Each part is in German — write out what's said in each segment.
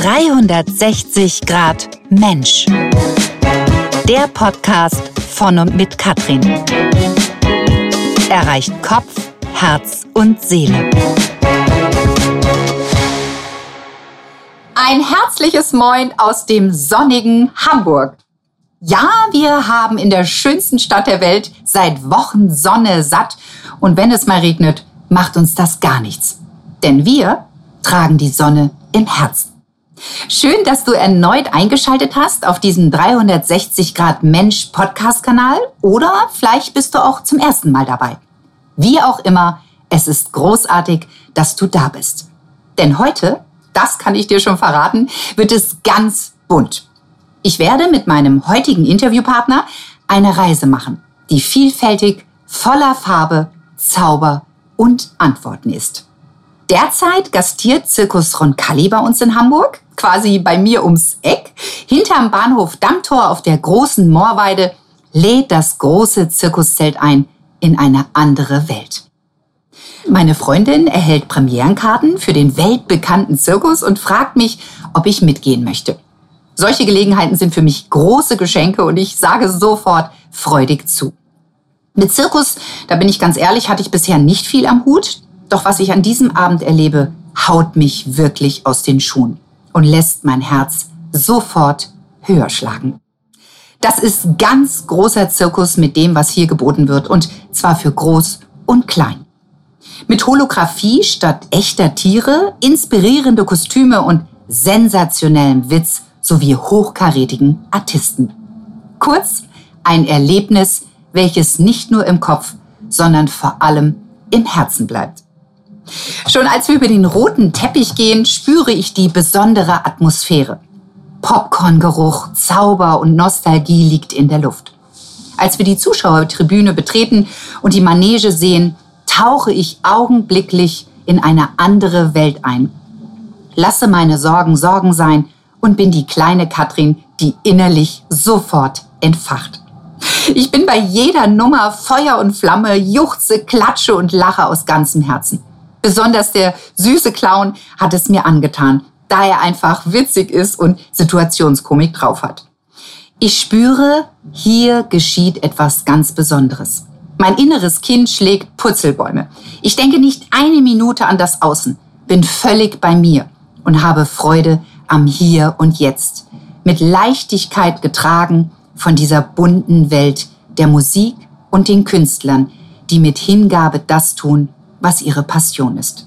360 Grad Mensch. Der Podcast von und mit Katrin. Erreicht Kopf, Herz und Seele. Ein herzliches Moin aus dem sonnigen Hamburg. Ja, wir haben in der schönsten Stadt der Welt seit Wochen Sonne satt und wenn es mal regnet, macht uns das gar nichts. Denn wir tragen die Sonne im Herzen. Schön, dass du erneut eingeschaltet hast auf diesem 360 Grad Mensch Podcast Kanal oder vielleicht bist du auch zum ersten Mal dabei. Wie auch immer, es ist großartig, dass du da bist. Denn heute, das kann ich dir schon verraten, wird es ganz bunt. Ich werde mit meinem heutigen Interviewpartner eine Reise machen, die vielfältig, voller Farbe, Zauber und Antworten ist. Derzeit gastiert Zirkus Roncalli bei uns in Hamburg, quasi bei mir ums Eck. Hinterm Bahnhof Dammtor auf der großen Moorweide lädt das große Zirkuszelt ein in eine andere Welt. Meine Freundin erhält Premierenkarten für den weltbekannten Zirkus und fragt mich, ob ich mitgehen möchte. Solche Gelegenheiten sind für mich große Geschenke und ich sage sofort freudig zu. Mit Zirkus, da bin ich ganz ehrlich, hatte ich bisher nicht viel am Hut. Doch was ich an diesem Abend erlebe, haut mich wirklich aus den Schuhen und lässt mein Herz sofort höher schlagen. Das ist ganz großer Zirkus mit dem, was hier geboten wird, und zwar für groß und klein. Mit Holographie statt echter Tiere, inspirierende Kostüme und sensationellem Witz sowie hochkarätigen Artisten. Kurz ein Erlebnis, welches nicht nur im Kopf, sondern vor allem im Herzen bleibt. Schon als wir über den roten Teppich gehen, spüre ich die besondere Atmosphäre. Popcorngeruch, Zauber und Nostalgie liegt in der Luft. Als wir die Zuschauertribüne betreten und die Manege sehen, tauche ich augenblicklich in eine andere Welt ein. Lasse meine Sorgen Sorgen sein und bin die kleine Katrin, die innerlich sofort entfacht. Ich bin bei jeder Nummer Feuer und Flamme, juchze, klatsche und lache aus ganzem Herzen. Besonders der süße Clown hat es mir angetan, da er einfach witzig ist und Situationskomik drauf hat. Ich spüre, hier geschieht etwas ganz Besonderes. Mein inneres Kind schlägt Purzelbäume. Ich denke nicht eine Minute an das Außen, bin völlig bei mir und habe Freude am Hier und Jetzt, mit Leichtigkeit getragen von dieser bunten Welt der Musik und den Künstlern, die mit Hingabe das tun, was ihre Passion ist.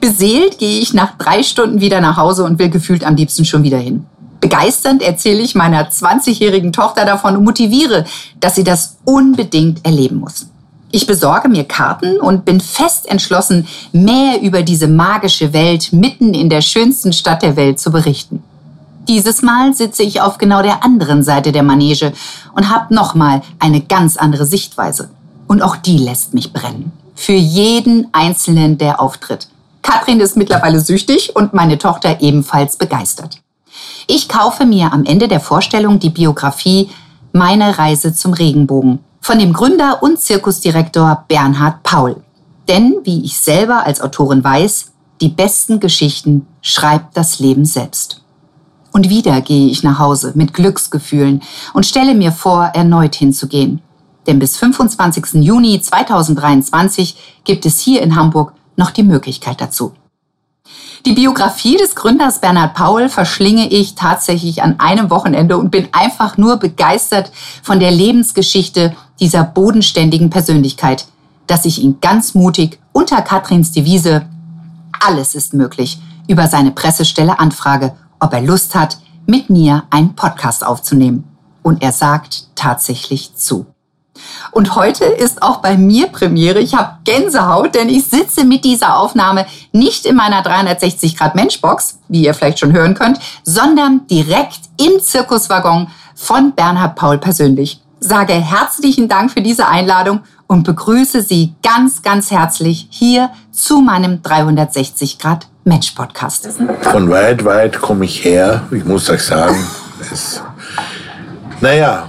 Beseelt gehe ich nach drei Stunden wieder nach Hause und will gefühlt am liebsten schon wieder hin. Begeisternd erzähle ich meiner 20-jährigen Tochter davon und motiviere, dass sie das unbedingt erleben muss. Ich besorge mir Karten und bin fest entschlossen, mehr über diese magische Welt mitten in der schönsten Stadt der Welt zu berichten. Dieses Mal sitze ich auf genau der anderen Seite der Manege und habe nochmal eine ganz andere Sichtweise. Und auch die lässt mich brennen. Für jeden Einzelnen, der auftritt. Katrin ist mittlerweile süchtig und meine Tochter ebenfalls begeistert. Ich kaufe mir am Ende der Vorstellung die Biografie Meine Reise zum Regenbogen von dem Gründer und Zirkusdirektor Bernhard Paul. Denn, wie ich selber als Autorin weiß, die besten Geschichten schreibt das Leben selbst. Und wieder gehe ich nach Hause mit Glücksgefühlen und stelle mir vor, erneut hinzugehen. Denn bis 25. Juni 2023 gibt es hier in Hamburg noch die Möglichkeit dazu. Die Biografie des Gründers Bernhard Paul verschlinge ich tatsächlich an einem Wochenende und bin einfach nur begeistert von der Lebensgeschichte dieser bodenständigen Persönlichkeit, dass ich ihn ganz mutig unter Katrins Devise Alles ist möglich über seine Pressestelle anfrage, ob er Lust hat, mit mir einen Podcast aufzunehmen. Und er sagt tatsächlich zu. Und heute ist auch bei mir Premiere. Ich habe Gänsehaut, denn ich sitze mit dieser Aufnahme nicht in meiner 360 Grad Menschbox, wie ihr vielleicht schon hören könnt, sondern direkt im Zirkuswaggon von Bernhard Paul persönlich. Sage herzlichen Dank für diese Einladung und begrüße Sie ganz, ganz herzlich hier zu meinem 360 Grad Mensch Podcast. Von weit, weit komme ich her. Ich muss euch sagen, es, naja,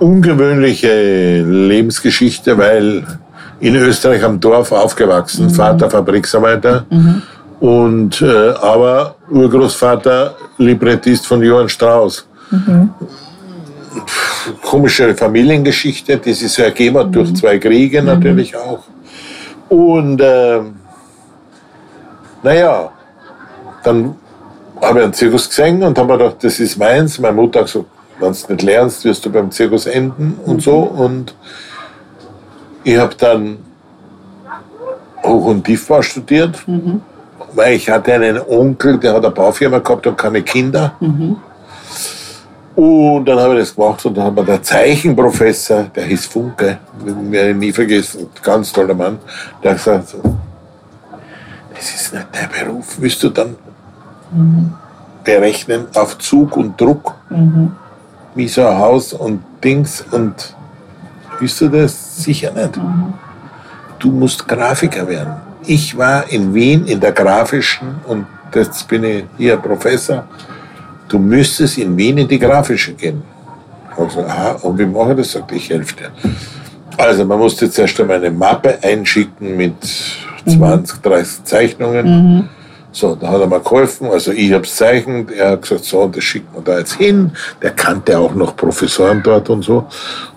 ungewöhnliche Lebensgeschichte, weil in Österreich am Dorf aufgewachsen, mhm. Vater Fabriksarbeiter. Mhm. Und, äh, aber Urgroßvater Librettist von Johann Strauss. Komische Familiengeschichte, die sich so ergeben hat durch zwei Kriege natürlich auch. Und äh, naja, dann habe ich einen Zirkus gesehen und habe mir gedacht, das ist meins. Meine Mutter hat gesagt, wenn du nicht lernst, wirst du beim Zirkus enden und so. Und ich habe dann Hoch- und Tiefbau studiert, weil ich hatte einen Onkel, der hat eine Baufirma gehabt und keine Kinder. Und dann habe ich das gemacht und dann hat mir der Zeichenprofessor, der hieß Funke, werde ich nie vergessen, ganz toller Mann, der hat gesagt, das ist nicht dein Beruf, willst du dann berechnen auf Zug und Druck, wie so ein Haus und Dings und willst du das? Sicher nicht. Du musst Grafiker werden. Ich war in Wien in der grafischen und jetzt bin ich hier Professor. Du müsstest in Wien in die grafische gehen. Gesagt, aha, und wie mache ich das? Sagt ich helfe dir. Also man musste zuerst einmal eine Mappe einschicken mit 20, 30 Zeichnungen. So, da hat er mir geholfen. Also ich habe es zeichnet. Er hat gesagt, so, das schickt man da jetzt hin. Der kannte auch noch Professoren dort und so.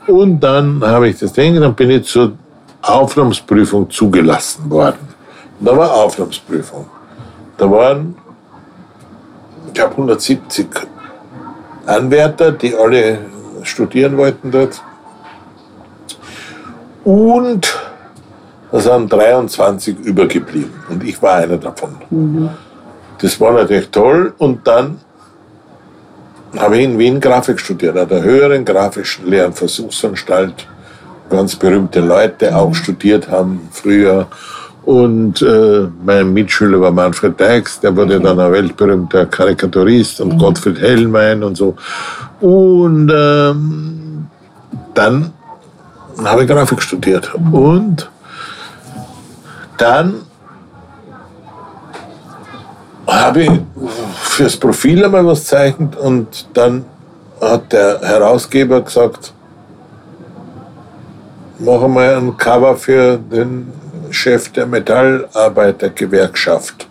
Und dann habe ich das Ding, dann bin ich zur Aufnahmsprüfung zugelassen worden. Und da war Aufnahmsprüfung. Da waren, ich glaube, 170 Anwärter, die alle studieren wollten dort. Und da sind 23 übergeblieben. Und ich war einer davon. Das war natürlich toll. Und dann habe ich in Wien Grafik studiert, an der höheren grafischen Lehr- und Versuchsanstalt. Ganz berühmte Leute auch studiert haben früher. Und äh, mein Mitschüler war Manfred Deix, der wurde dann ein weltberühmter Karikaturist und Gottfried Hellmein und so. Und ähm, dann habe ich Grafik studiert. Und dann habe ich fürs Profil einmal was gezeichnet und dann hat der Herausgeber gesagt, mach mal ein Cover für den Chef der Metallarbeitergewerkschaft.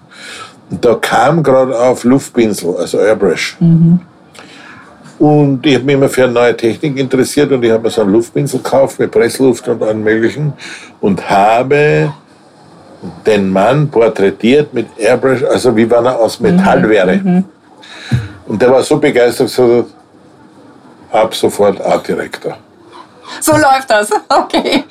Und da kam gerade auf Luftpinsel, also Airbrush. Und ich habe mich immer für neue Technik interessiert und ich habe mir so einen Luftpinsel gekauft mit Pressluft und allem Möglichen und habe den Mann porträtiert mit Airbrush, also wie wenn er aus Metall wäre. Und der war so begeistert, gesagt, hat, ab sofort Artdirektor. So läuft das. Okay.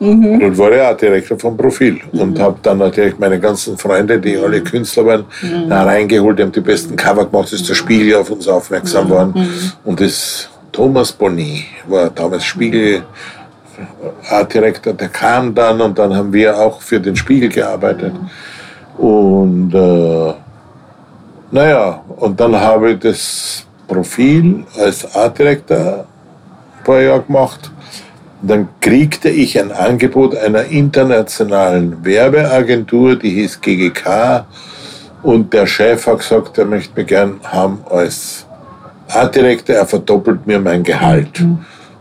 Und war ja Artdirektor vom Profil. Und habe dann natürlich meine ganzen Freunde, die alle Künstler waren, da reingeholt, die haben die besten Cover gemacht, ist der Spiegel auf uns aufmerksam geworden. Und das Thomas Bonny war damals Spiegel. Artdirektor, der kam dann und dann haben wir auch für den Spiegel gearbeitet. Und äh, naja, und dann habe ich das Profil als Artdirektor ein paar Jahre gemacht. Dann kriegte ich ein Angebot einer internationalen Werbeagentur, die hieß GGK. Und der Chef hat gesagt, er möchte mich gern haben als Artdirektor, er verdoppelt mir mein Gehalt.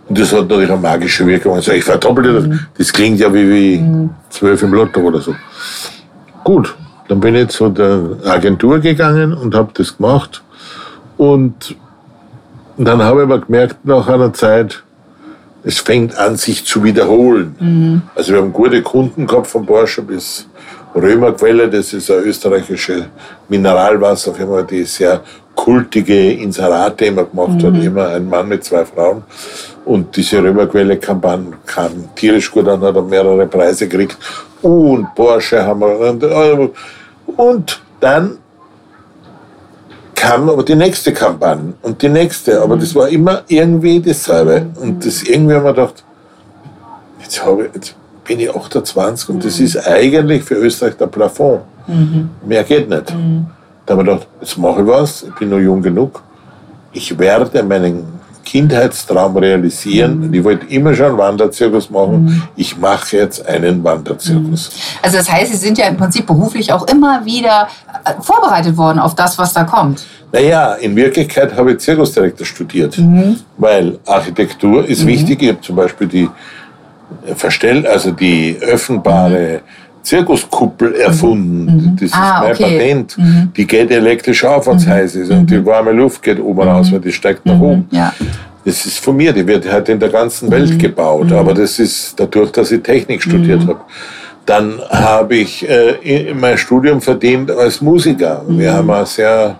Und das hat natürlich eine magische Wirkung. Also ich verdoppelte das. Das klingt ja wie, wie zwölf im Lotto oder so. Gut, dann bin ich zu der Agentur gegangen und habe das gemacht. Und dann habe ich aber gemerkt, nach einer Zeit, es fängt an, sich zu wiederholen. Also wir haben gute Kunden gehabt von Porsche bis Römerquelle, das ist eine österreichische Mineralwasserfirma, die sehr kultige Inserate immer gemacht hat, immer ein Mann mit zwei Frauen. Und diese Römerquelle-Kampagne kam tierisch gut an, hat er mehrere Preise gekriegt. Und Porsche haben wir. Und, dann kam aber die nächste Kampagne und die nächste. Aber das war immer irgendwie dasselbe. Und das irgendwie haben wir gedacht, jetzt, habe ich, jetzt bin ich 28 und das ist eigentlich für Österreich der Plafond. Mehr geht nicht. Da haben wir gedacht, jetzt mache ich was, ich bin noch jung genug. Ich werde meinen Kindheitstraum realisieren. Ich wollte immer schon einen Wanderzirkus machen. Ich mache jetzt einen Wanderzirkus. Also das heißt, Sie sind ja im Prinzip beruflich auch immer wieder äh, vorbereitet worden auf das, was da kommt. Naja, in Wirklichkeit habe ich Zirkusdirektor studiert, weil Architektur ist wichtig. Ich habe zum Beispiel die Verstell, also die öffnbare Zirkuskuppel erfunden. Das ist Ah, mein okay. Patent. Die geht elektrisch auf, wenn es heiß ist. Und die warme Luft geht oben raus, weil die steigt nach oben. Ja. Das ist von mir, die wird halt in der ganzen Welt gebaut. Aber das ist dadurch, dass ich Technik studiert habe. Dann habe ich äh, in- mein Studium verdient als Musiker. Wir haben eine sehr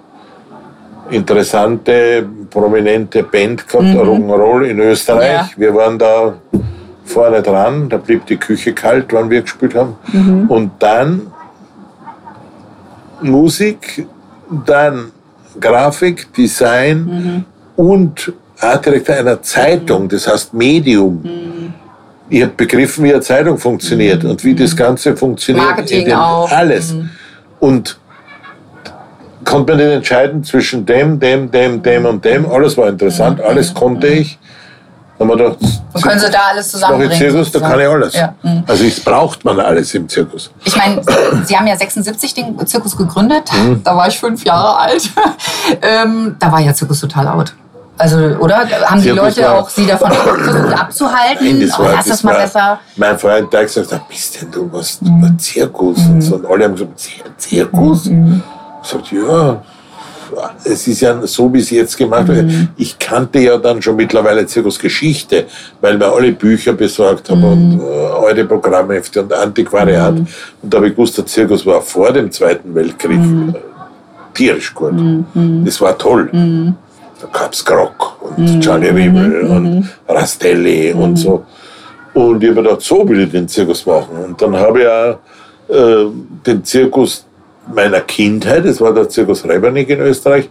interessante, prominente Band gehabt, Rock'n'Roll in Österreich. Ja. Wir waren da vorne dran, da blieb die Küche kalt, wann wir gespielt haben. Und dann Musik, dann Grafik, Design und Artdirektor einer Zeitung, das heißt Medium. Ich habe begriffen, wie eine Zeitung funktioniert und wie das Ganze funktioniert. Marketing in den- auch. Alles. Und konnte man nicht entscheiden zwischen dem, dem, dem, dem und dem. Alles war interessant, alles konnte ich. Haben wir gedacht, Und können Sie da alles mache ich zusammenbringen? Zirkus, da kann ich alles. Ja. mhm. Also es braucht man alles im Zirkus. Ich meine, Sie haben ja 76 den Zirkus gegründet. Mhm. Da war ich fünf Jahre alt. ähm, da war ja Zirkus total out. Also, oder? Haben die Zirkus Leute auch Sie davon versucht abzuhalten? Nein, das war, das das mal besser. mein Freund, hat gesagt, "Na, bist denn du was, Mhm. Zirkus? Und, so. und alle haben gesagt, "Zir- Zirkus? Mhm. Ich gesagt, ja, es ist ja so, wie es jetzt gemacht wird. Mhm. Ich kannte ja dann schon mittlerweile Zirkusgeschichte, weil wir alle Bücher besorgt haben Mhm. und äh, alte Programmhefte und Antiquariat. Und da habe ich gewusst, der Zirkus war vor dem Zweiten Weltkrieg Mhm. äh, tierisch gut. Das war toll. Da gab es Grock und Charlie Riebel und Rastelli und so. Und ich habe gedacht, so will ich den Zirkus machen. Und dann habe ich auch äh, den Zirkus meiner Kindheit, das war der Zirkus Rebernig in Österreich,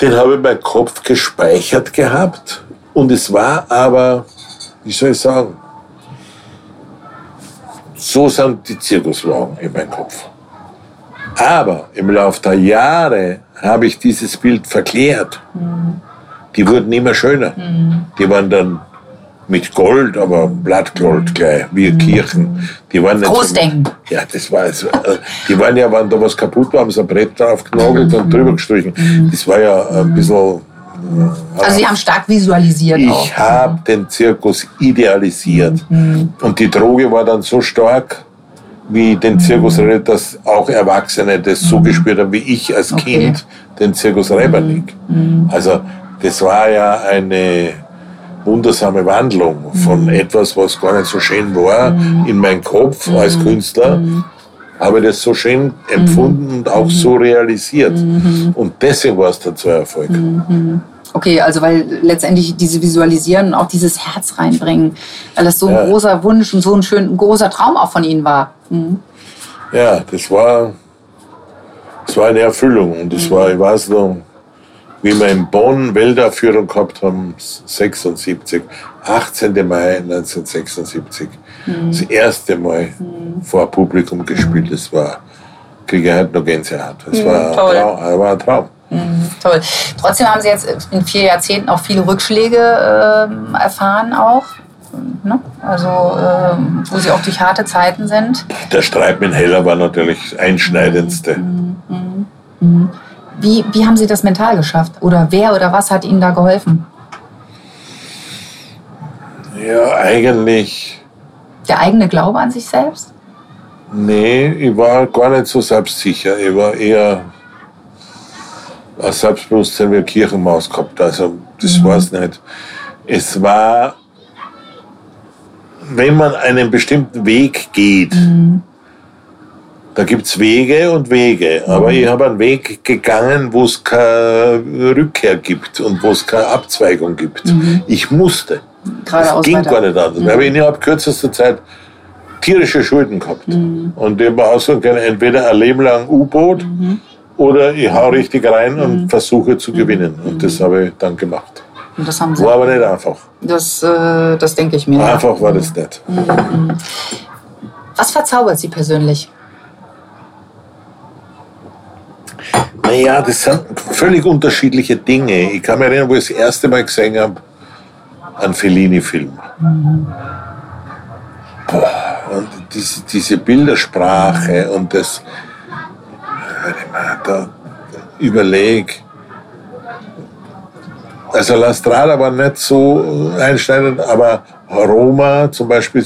den habe ich in meinem Kopf gespeichert gehabt. Und es war aber, wie soll ich sagen, so sind die Zirkuswagen in meinem Kopf. Aber im Laufe der Jahre habe ich dieses Bild verklärt. Die wurden immer schöner. Die waren dann mit Gold, aber Blattgold gleich, wie Kirchen. Die waren nicht Großdenken. So, ja, das war es. Die waren ja, wenn da was kaputt war, haben sie ein Brett drauf genagelt und drüber gestrichen. Das war ja ein bisschen. Also, Sie haben stark visualisiert. Ich habe den Zirkus idealisiert. Und die Droge war dann so stark, wie den Zirkus Rebbernig, dass auch Erwachsene das so gespürt haben, wie ich als Okay. Kind den Zirkus Rebernig. Also das war ja eine wundersame Wandlung von etwas, was gar nicht so schön war, in meinen Kopf als Künstler. Habe ich das so schön empfunden und auch so realisiert. Und deswegen war es dann so ein Erfolg. Okay, also weil letztendlich diese Visualisieren und auch dieses Herz reinbringen, weil das so ein Ja. großer Wunsch und so ein schön ein großer Traum auch von Ihnen war. Mhm. Ja, das war, das war eine Erfüllung. Und das war, ich weiß noch, wie wir in Bonn Weltaufführung gehabt haben, 76, 18. Mai 1976. Das erste Mal vor Publikum gespielt. Das war, kriege ich heute noch Gänsehaut. Das war, ein toll. Traum, das war ein Traum. Toll. Trotzdem haben Sie jetzt in vier Jahrzehnten auch viele Rückschläge ähm, erfahren auch. Ne? Also ähm, wo Sie auch durch harte Zeiten sind. Der Streit mit Heller war natürlich das einschneidendste. Wie, wie haben Sie das mental geschafft? Oder wer oder was hat Ihnen da geholfen? Ja, eigentlich, Der eigene Glaube an sich selbst? nee, ich war gar nicht so selbstsicher. Ich war eher ein Selbstbewusstsein wie eine Kirchenmaus gehabt. Also, das war es nicht. Es war, wenn man einen bestimmten Weg geht, da gibt es Wege und Wege. Aber ich habe einen Weg gegangen, wo es keine Rückkehr gibt und wo es keine Abzweigung gibt. Ich musste. Geradeaus Das ging weiter. gar nicht anders. Da habe ich innerhalb kürzester Zeit tierische Schulden gehabt. Und ich habe aussuchen können, entweder ein Leben lang U-Boot oder ich hau richtig rein und versuche zu gewinnen. Und das habe ich dann gemacht. Und das haben Sie. War aber nicht einfach. Das, äh, das denke ich mir. Einfach war das nicht. Was verzaubert Sie persönlich? Naja, das sind völlig unterschiedliche Dinge. Ich kann mich erinnern, wo ich das erste Mal gesehen habe, einen Fellini-Film. Boah, Und diese, diese Bildersprache und das, da überleg. Also La Strada war nicht so einschneidend, aber Roma zum Beispiel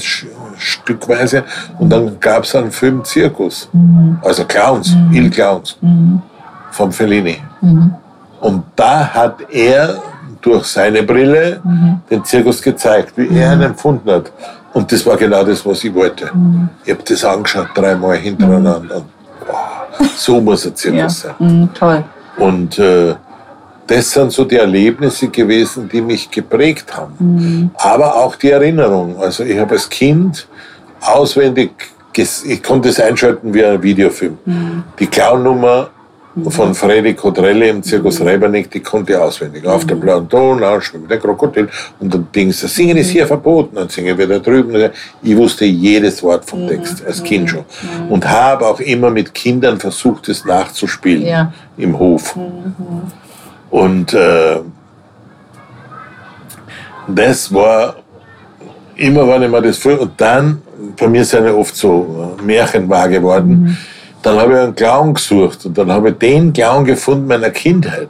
stückweise. Und dann gab es einen Film Zirkus. Also Clowns, Il Clowns. Vom Fellini. Und da hat er durch seine Brille den Zirkus gezeigt, wie er ihn empfunden hat. Und das war genau das, was ich wollte. Ich habe das angeschaut, dreimal hintereinander. Und, boah, so muss ein Zirkus sein. Mhm, toll. Und äh, das sind so die Erlebnisse gewesen, die mich geprägt haben. Mhm. Aber auch die Erinnerung. Also ich habe als Kind auswendig, ich konnte es einschalten wie ein Videofilm. Mhm. Die Clownnummer von Freddy Kodrelli im Zirkus Mhm. Reibernick, die konnte ich auswendig. Auf der blauen Donau schwimmt der Krokodil und dann Dings, das Singen ist Mhm. hier verboten, dann singen wir da drüben. Ich wusste jedes Wort Mhm. vom Text, als Kind schon. Und habe auch immer mit Kindern versucht, es nachzuspielen Ja. im Hof. Mhm. Und äh, das war immer, wenn ich mir das vor. Und dann, bei mir sind ja oft so äh, Märchen wahr geworden. Dann habe ich einen Clown gesucht und dann habe ich den Clown gefunden meiner Kindheit.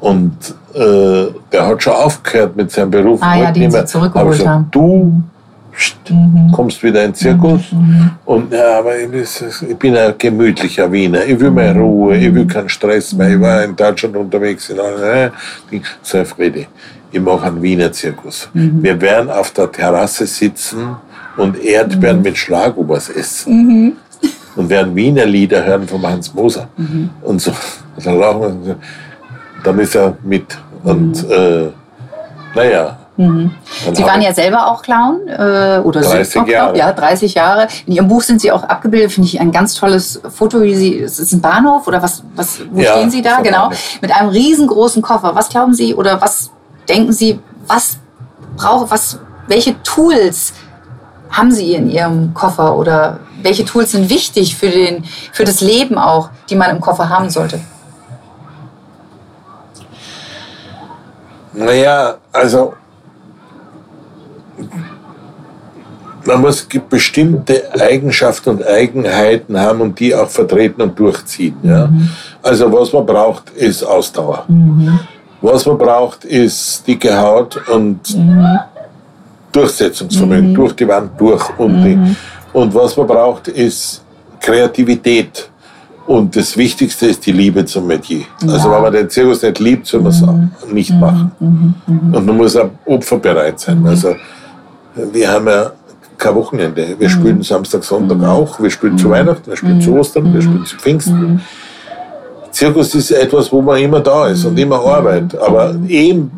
Und äh, der hat schon aufgehört mit seinem Beruf. Ah ja, den Sie zurückgeholt gesagt, haben. Du pst, kommst wieder in den Zirkus. Und ja, aber ich, bin- ein gemütlicher Wiener. Ich will mehr Ruhe, ich will keinen Stress mehr. Ich war in Deutschland unterwegs. In allen, äh, so, Fredi, ich mache einen Wiener Zirkus. Wir werden auf der Terrasse sitzen und Erdbeeren mit Schlagobers essen. Und werden Wiener Lieder hören von Hans Moser. Und so. Dann lachen wir. Dann ist er mit. Und äh, naja. Dann Sie waren ja selber auch Clown äh, oder 30 sind auch Jahre. Clown, ja 30 Jahre. In Ihrem Buch sind Sie auch abgebildet, finde ich ein ganz tolles Foto. Wie Sie, es ist ein Bahnhof oder was? was wo Ja, stehen Sie da? Genau, mit einem riesengroßen Koffer. Was glauben Sie oder was denken Sie? Was brauche was? Welche Tools haben Sie in Ihrem Koffer oder welche Tools sind wichtig für den für das Leben auch, die man im Koffer haben sollte? Naja, also man muss bestimmte Eigenschaften und Eigenheiten haben und die auch vertreten und durchziehen. Ja? Also was man braucht, ist Ausdauer. Was man braucht, ist dicke Haut und Durchsetzungsvermögen, durch die Wand durch. Und, die, und was man braucht, ist Kreativität. Und das Wichtigste ist die Liebe zum Metier. Also wenn man den Zirkus nicht liebt, soll man es nicht machen. Und man muss auch opferbereit sein. Also wir haben ja kein Wochenende. Wir spielen Samstag, Sonntag auch. Wir spielen zu Weihnachten, wir spielen zu Ostern, wir spielen zu Pfingsten. Zirkus ist etwas, wo man immer da ist und immer arbeitet. Aber eben,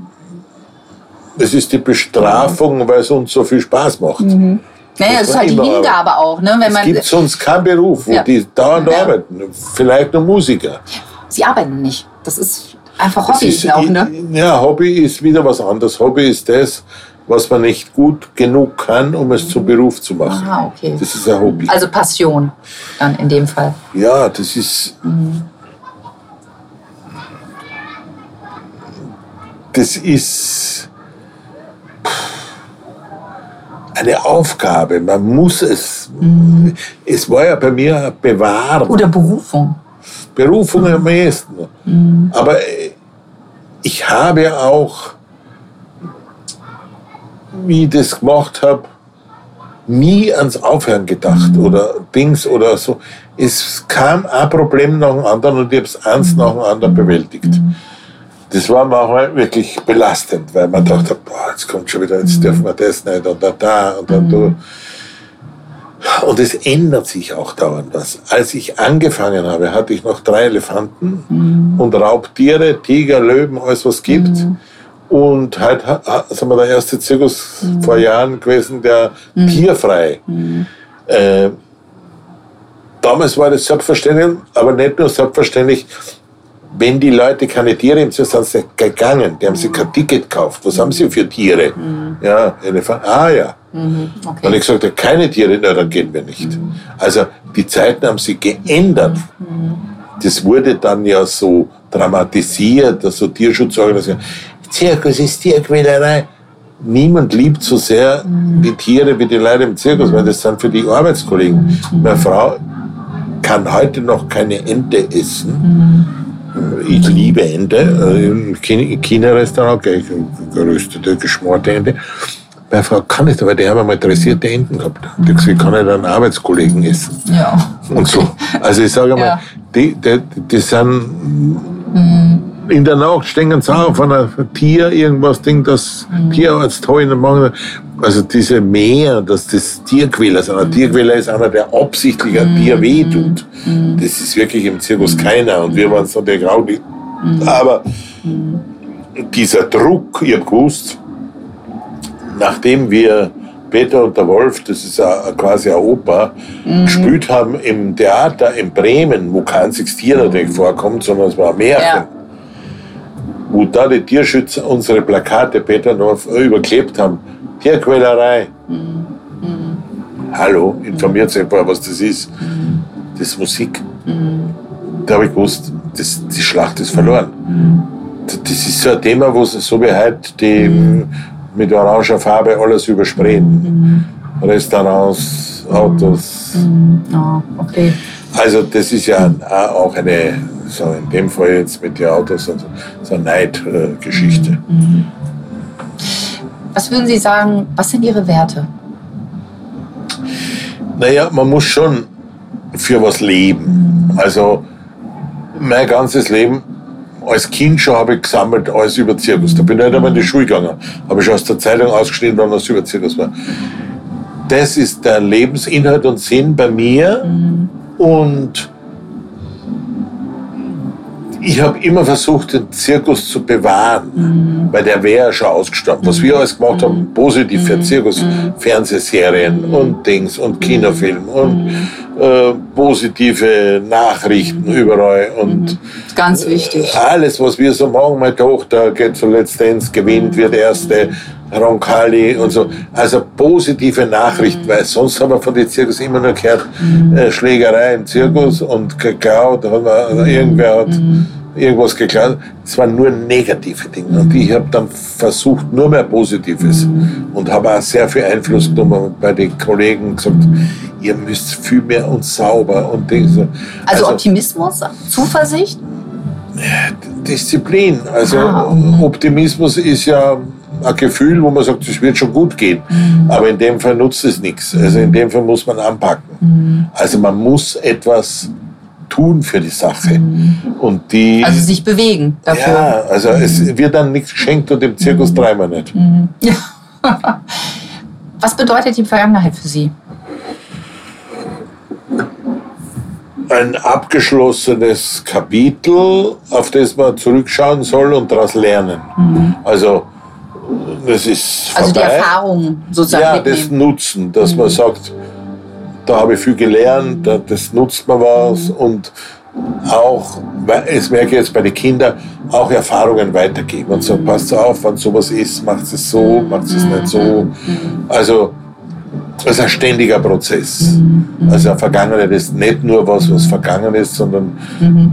es ist die Bestrafung, weil es uns so viel Spaß macht. Naja, Das das ist halt die Hingabe auch, ne? Wenn Es man, gibt sonst keinen Beruf, wo Ja. die dauernd Ja. arbeiten. Vielleicht nur Musiker. Sie arbeiten nicht. Das ist einfach Hobby ist, auch, ne? Ja, Hobby ist wieder was anderes. Hobby ist das, was man nicht gut genug kann, um es zum Beruf zu machen. Aha, okay. Das ist ein Hobby. Also Passion dann in dem Fall. Ja, das ist. Das ist eine Aufgabe. Man muss es. Es war ja bei mir bewahren. Oder Berufung. Berufung am ehesten. Aber äh, ich habe ja auch, wie ich das gemacht habe, nie ans Aufhören gedacht oder Dings oder so. Es kam ein Problem nach dem anderen und ich habe es eins nach dem anderen bewältigt. Das war manchmal wirklich belastend, weil man dachte, boah, jetzt kommt schon wieder, jetzt dürfen wir das nicht und da, da und dann du. Und es ändert sich auch dauernd was. Als ich angefangen habe, hatte ich noch drei Elefanten und Raubtiere, Tiger, Löwen, alles was gibt. Und halt ha- ha- sind wir der erste Zirkus vor Jahren gewesen, der tierfrei. Äh, damals war das selbstverständlich, aber nicht nur selbstverständlich, wenn die Leute keine Tiere im Zirkus sind, sie gegangen. Die haben sich kein Ticket gekauft. Was haben sie für Tiere? Ja, Elefant. Ah ja. Habe Okay. ich gesagt, ja, keine Tiere, na, dann gehen wir nicht. Also die Zeiten haben sich geändert. Das wurde dann ja so dramatisiert, dass so Tierschutzorganisationen, Zirkus ist Tierquälerei. Niemand liebt so sehr die Tiere wie die Leute im Zirkus, weil das sind für die Arbeitskollegen. Meine Frau kann heute noch keine Ente essen. Ich liebe Ente. Äh, Im China-Restaurant, geröstete, geschmorte Ente. bei Frau Kannister, weil die haben einmal dressierte Enten gehabt. Die hat gesagt, ich kann nicht einen Arbeitskollegen essen. Ja. Und so. Also ich sage mal, Ja. die, die, die sind in der Nacht stehen sie auf von einem Tier, irgendwas, Ding, das Tierarzt holen und machen. Also diese Mehr, dass das Tierquäler sind. Ein Tierquäler ist einer, der absichtlich ein Tier wehtut. Das ist wirklich im Zirkus keiner. Und wir waren so der Graudi. Aber dieser Druck, ihr habt gewusst, nachdem wir Peter und der Wolf, das ist a- quasi eine Oper, gespielt haben im Theater in Bremen, wo kein einziges Tier natürlich vorkommt, sondern es war ein Märchen. Ja. Wo da die Tierschützer unsere Plakate Peter noch überklebt haben. Tierquälerei. Hallo, informiert euch mal, was das ist. Das ist Musik. Da habe ich gewusst, das, die Schlacht ist verloren. Das ist so ein Thema, wo es so wie heute die mit oranger Farbe alles übersprayen. Restaurants, Autos. Oh, okay. Also das ist ja auch eine, so in dem Fall jetzt mit den Autos so, eine Neidgeschichte. Was würden Sie sagen, was sind Ihre Werte? Naja, man muss schon für was leben. Also mein ganzes Leben als Kind schon habe ich gesammelt alles über Zirkus. Da bin ich nicht einmal in die Schule gegangen. Habe ich aus der Zeitung ausgeschnitten, wann was über Zirkus war. Das ist der Lebensinhalt und Sinn bei mir. Und ich habe immer versucht, den Zirkus zu bewahren, weil der wäre ja schon ausgestorben. Was wir alles gemacht haben, positiv für Zirkus, Fernsehserien und Dings und Kinofilm und äh, positive Nachrichten überall und Ganz wichtig. alles, was wir so machen, meine Tochter geht zur Let's Dance, gewinnt, wird Erste, Roncalli und so. Also positive Nachrichten, weil sonst haben wir von den Zirkus immer nur gehört, äh, Schlägerei im Zirkus und geklaut, hat man, irgendwer hat irgendwas geklaut. Es waren nur negative Dinge. Und ich habe dann versucht, nur mehr Positives und habe auch sehr viel Einfluss genommen bei den Kollegen gesagt, ihr müsst viel mehr und sauber und Dinge. Also, Optimismus, Zuversicht? Disziplin. Also Ah. Optimismus ist ja ein Gefühl, wo man sagt, es wird schon gut gehen. Mhm. Aber in dem Fall nutzt es nichts. Also in dem Fall muss man anpacken. Mhm. Also man muss etwas tun für die Sache. Und die. Also sich bewegen dafür. ja, also es wird dann nichts geschenkt und im Mhm. Zirkus dreimal nicht. Was bedeutet die Vergangenheit für Sie? Ein abgeschlossenes Kapitel, auf das man zurückschauen soll und daraus lernen. Also das ist Mhm. Also die vorbei. Erfahrung sozusagen ja, das mitnehmen. Nutzen, dass man sagt, da habe ich viel gelernt, da- das nutzt man was und auch, es merke ich jetzt bei den Kindern, auch Erfahrungen weitergeben und sagen, passt auf, wenn sowas ist, macht es so, macht es nicht so. Also, es ist ein ständiger Prozess. Also, eine Vergangenheit ist nicht nur was, was vergangen ist, sondern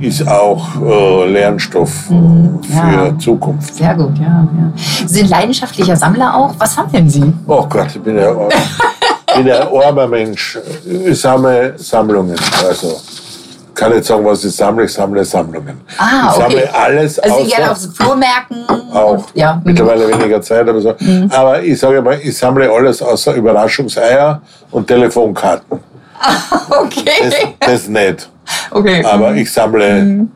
ist auch äh, Lernstoff äh, für Ja. Zukunft. Sehr gut, ja, ja. Sie sind leidenschaftlicher Sammler auch. Was sammeln Sie? Oh Gott, ich bin ja, bin ja ein armer Mensch. Ich sammle Sammlungen. Also, kann nicht sagen, was ich sammle. Ich sammle Sammlungen. Ah, ich sammle okay. alles Also außer, gerne auf Flohmärkten? auch. Und, ja. Mhm. Mittlerweile weniger Zeit, aber so. Aber ich sage mal, ich sammle alles außer Überraschungseier und Telefonkarten. Das, Okay. das nicht. okay. Aber ich sammle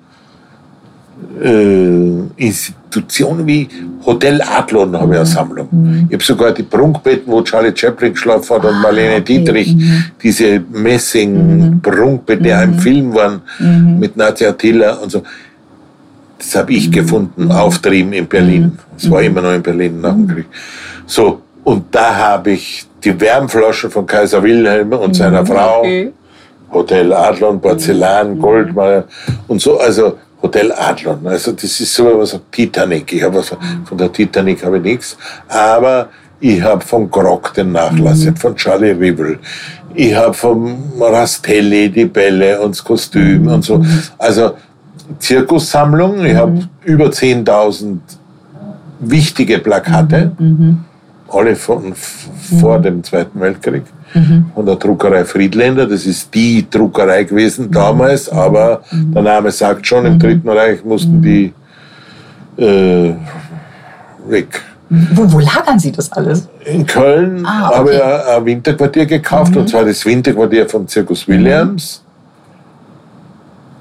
äh, Institutionen wie Hotel Adlon habe ich eine Sammlung. Ich habe sogar die Prunkbetten, wo Charlie Chaplin geschlafen hat und Marlene Dietrich, diese Messing-Prunkbetten, die auch im Film waren, mit Nadja Tiller und so. Das habe ich gefunden, auftrieben in Berlin. Es war immer noch in Berlin nach dem Krieg. So, und da habe ich die Wärmflaschen von Kaiser Wilhelm und seiner Frau. Okay. Hotel Adlon, Porzellan, Gold mal und so, also Hotel Adlon. Also das ist so was Titanic. Ich habe was von der Titanic habe ich nichts, aber ich habe von Grog den Nachlass, hab von Charlie Rivel, ich habe vom Rastelli die Bälle und das Kostüm und so. Also Zirkussammlung. Ich habe über 10.000 wichtige Plakate, alle von vor dem Zweiten Weltkrieg von der Druckerei Friedländer. Das ist die Druckerei gewesen damals, aber der Name sagt schon, im Dritten Reich mussten die äh, weg. Wo, wo lagern Sie das alles? In Köln Ah, okay. habe ich ein Winterquartier gekauft, und zwar das Winterquartier vom Zirkus Williams.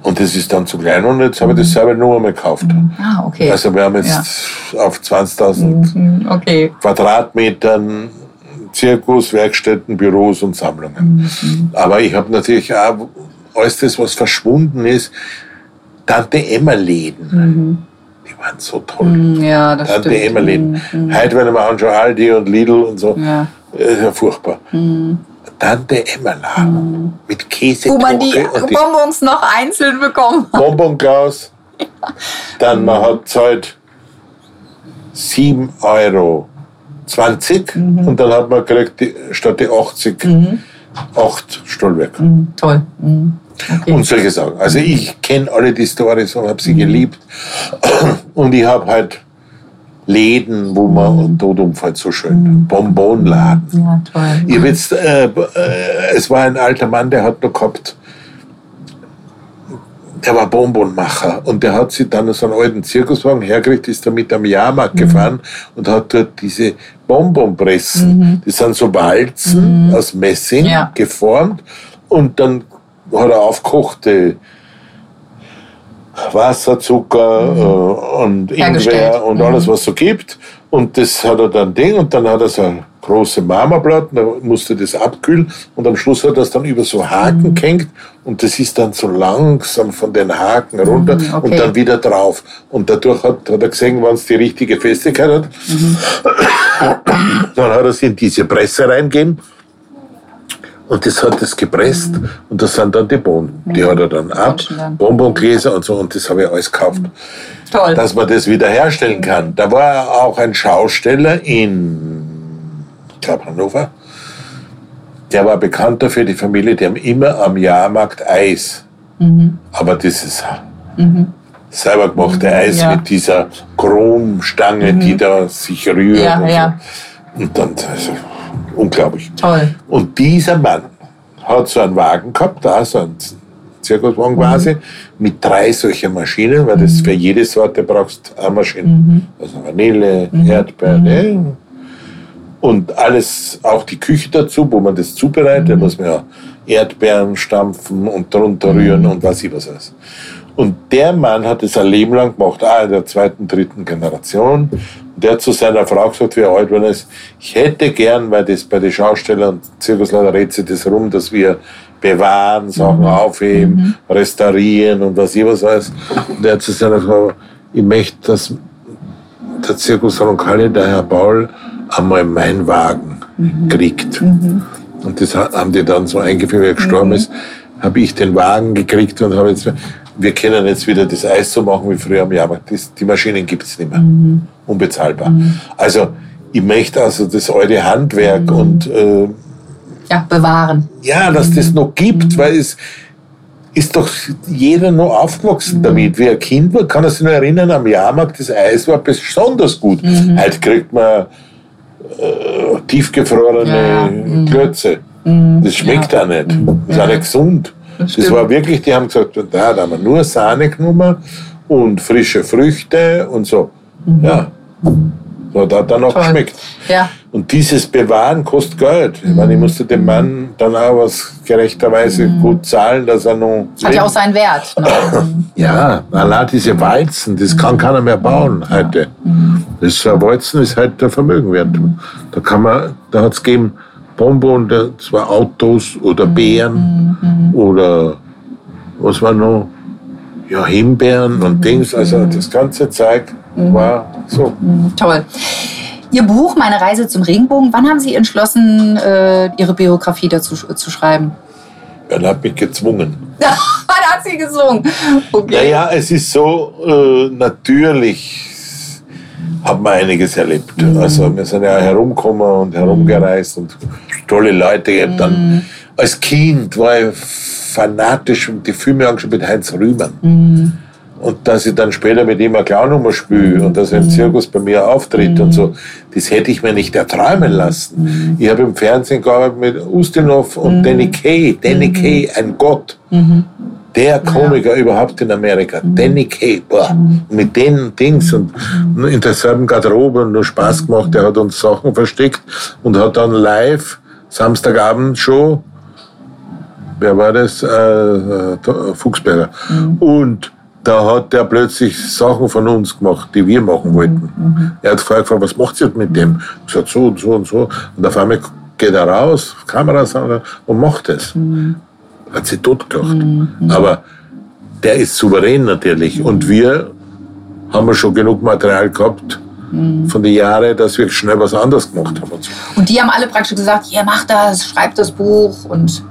Und das ist dann zu klein und jetzt habe ich das selber nur einmal gekauft. Ah, okay. Also wir haben jetzt auf 20.000 Mhm, okay. Quadratmetern Zirkus, Werkstätten, Büros und Sammlungen. Aber ich habe natürlich auch alles das, was verschwunden ist, Tante Emma-Läden. Die waren so toll. Mhm, Ja, das Tante stimmt. Emma-Läden. Heute, wenn ich mir anschaue, Aldi und Lidl und so, Ja. ist ja furchtbar. Tante Emma-Laden mit Käse Wo man die und die Bonbons noch einzeln bekommt. Bonbonglas. Dann man hat zahlt 7 Euro 20 und dann hat man gekriegt die, statt die 80 8 Stollwerk. Toll. Mhm. Okay. Und solche Sachen. Also ich kenne alle die Storys und habe sie geliebt. Und ich habe halt Läden, wo man tot umfällt, so schön. Bonbonladen. ja, toll. Ich jetzt, äh, äh, es war ein alter Mann, der hat noch gehabt, der war Bonbonmacher und der hat sich dann so einen alten Zirkuswagen hergekriegt, ist damit am Jahrmarkt Mhm. gefahren und hat dort diese Bonbonpressen, das sind so Walzen aus Messing Mhm. Ja. geformt und dann hat er aufgekochte Wasser, Zucker äh, und. Ingwer und alles, was es so gibt. Und das hat er dann Ding und dann hat er so ein große Marmorplatten, da musste das abkühlen und am Schluss hat es dann über so Haken gehängt und das ist dann so langsam von den Haken runter okay. und dann wieder drauf. Und dadurch hat, hat er gesehen, wenn es die richtige Festigkeit hat, dann hat er es in diese Presse reingegeben und das hat es gepresst und das sind dann die Bohnen. Die hat er dann ab. Bonbongläser und so und das habe ich alles gekauft. Toll. Dass man das wieder herstellen kann. Da war auch ein Schausteller in, ich glaube Hannover, der war bekannt dafür, die Familie, die haben immer am Jahrmarkt Eis. Aber dieses selber gemachte Eis Ja. mit dieser Chromstange, die da sich rührt. Ja, und, ja. So. und dann, also, unglaublich. Toll. Und dieser Mann hat so einen Wagen gehabt, da so einen Zirkuswagen Mhm. quasi, mit drei solchen Maschinen, weil das für jede Sorte brauchst du eine Maschine. Mhm. Also Vanille, Erdbeeren, ne? Und alles, auch die Küche dazu, wo man das zubereitet, da muss man ja Erdbeeren stampfen und drunter rühren und was ich was alles. Und der Mann hat es ein Leben lang gemacht, auch in der zweiten, dritten Generation. Und der hat zu seiner Frau gesagt, wie er alt war, ist, ich hätte gern, weil das bei den Schaustellern und Zirkusleiter redet sich das rum, dass wir bewahren, Sachen aufheben, restaurieren und was ich was alles. Und er hat zu seiner Frau, ich möchte, dass der Zirkus Roncalli, der Herr Paul, einmal meinen Wagen kriegt. Und das ha- haben die dann so eingeführt, wie er gestorben ist, habe ich den Wagen gekriegt und habe jetzt, wir können jetzt wieder das Eis so machen wie früher am Jahrmarkt. Das, die Maschinen gibt es nicht mehr. Unbezahlbar. Also ich möchte also das alte Handwerk und äh, Ja, bewahren. ja, dass das noch gibt, weil es ist doch jeder noch aufgewachsen damit. Wie ein Kind war, kann er sich noch erinnern, am Jahrmarkt, das Eis war besonders gut. Heute kriegt man äh, tiefgefrorene Ja, ja. Klötze. Das schmeckt auch nicht. Das ist auch nicht gesund. Das, stimmt. war wirklich, die haben gesagt, da, da haben wir nur Sahne genommen und frische Früchte und so. Ja. So hat er dann auch geschmeckt. Ja. Und dieses Bewahren kostet Geld. Ich meine, ich musste dem Mann dann auch was gerechterweise gut zahlen, dass er noch. Hat ja auch seinen Wert. Ne? Ja, allein diese Walzen, das kann keiner mehr bauen heute. Das so ein Walzen ist halt der Vermögen wert. Da kann man, da hat es gegeben Bonbon, zwar Autos oder Beeren oder was war noch? Ja, Himbeeren und Dings. Also das ganze Zeug war so. Toll. Ihr Buch, Meine Reise zum Regenbogen, wann haben Sie entschlossen, äh, Ihre Biografie dazu sch- zu schreiben? Er hat mich gezwungen. wann hat sie gesungen? Okay. Naja, es ist so, äh, natürlich haben wir einiges erlebt. Also wir sind ja herumgekommen und herumgereist und tolle Leute gehabt. Dann als Kind war ich fanatisch und die Filme angeschaut mit Heinz Rühmann. Und dass ich dann später mit ihm eine Clown spiele und dass er im Zirkus bei mir auftritt und so, das hätte ich mir nicht erträumen lassen. Ich habe im Fernsehen gearbeitet mit Ustinov und Danny Kay. Danny Kay, ein Gott. der Komiker ja. überhaupt in Amerika, mhm. Danny Kaye, boah, mhm. mit den Dings und in derselben Garderobe und nur Spaß gemacht, der hat uns Sachen versteckt und hat dann live Samstagabend Show, wer war das? Äh, äh, Fuchsberger. Mhm. Und da hat der plötzlich Sachen von uns gemacht, die wir machen wollten. Mhm. Er hat gefragt, was macht ihr mit dem? Ich gesagt, so und so und so. Und auf einmal geht er raus, Kameras an und macht es. Mhm. Hat sie totgelacht. Mhm. Aber der ist souverän natürlich. Und wir haben schon genug Material gehabt, mhm. von den Jahren, dass wir schnell was anderes gemacht haben. Und, so. und die haben alle praktisch gesagt, ihr macht das, schreibt das Buch und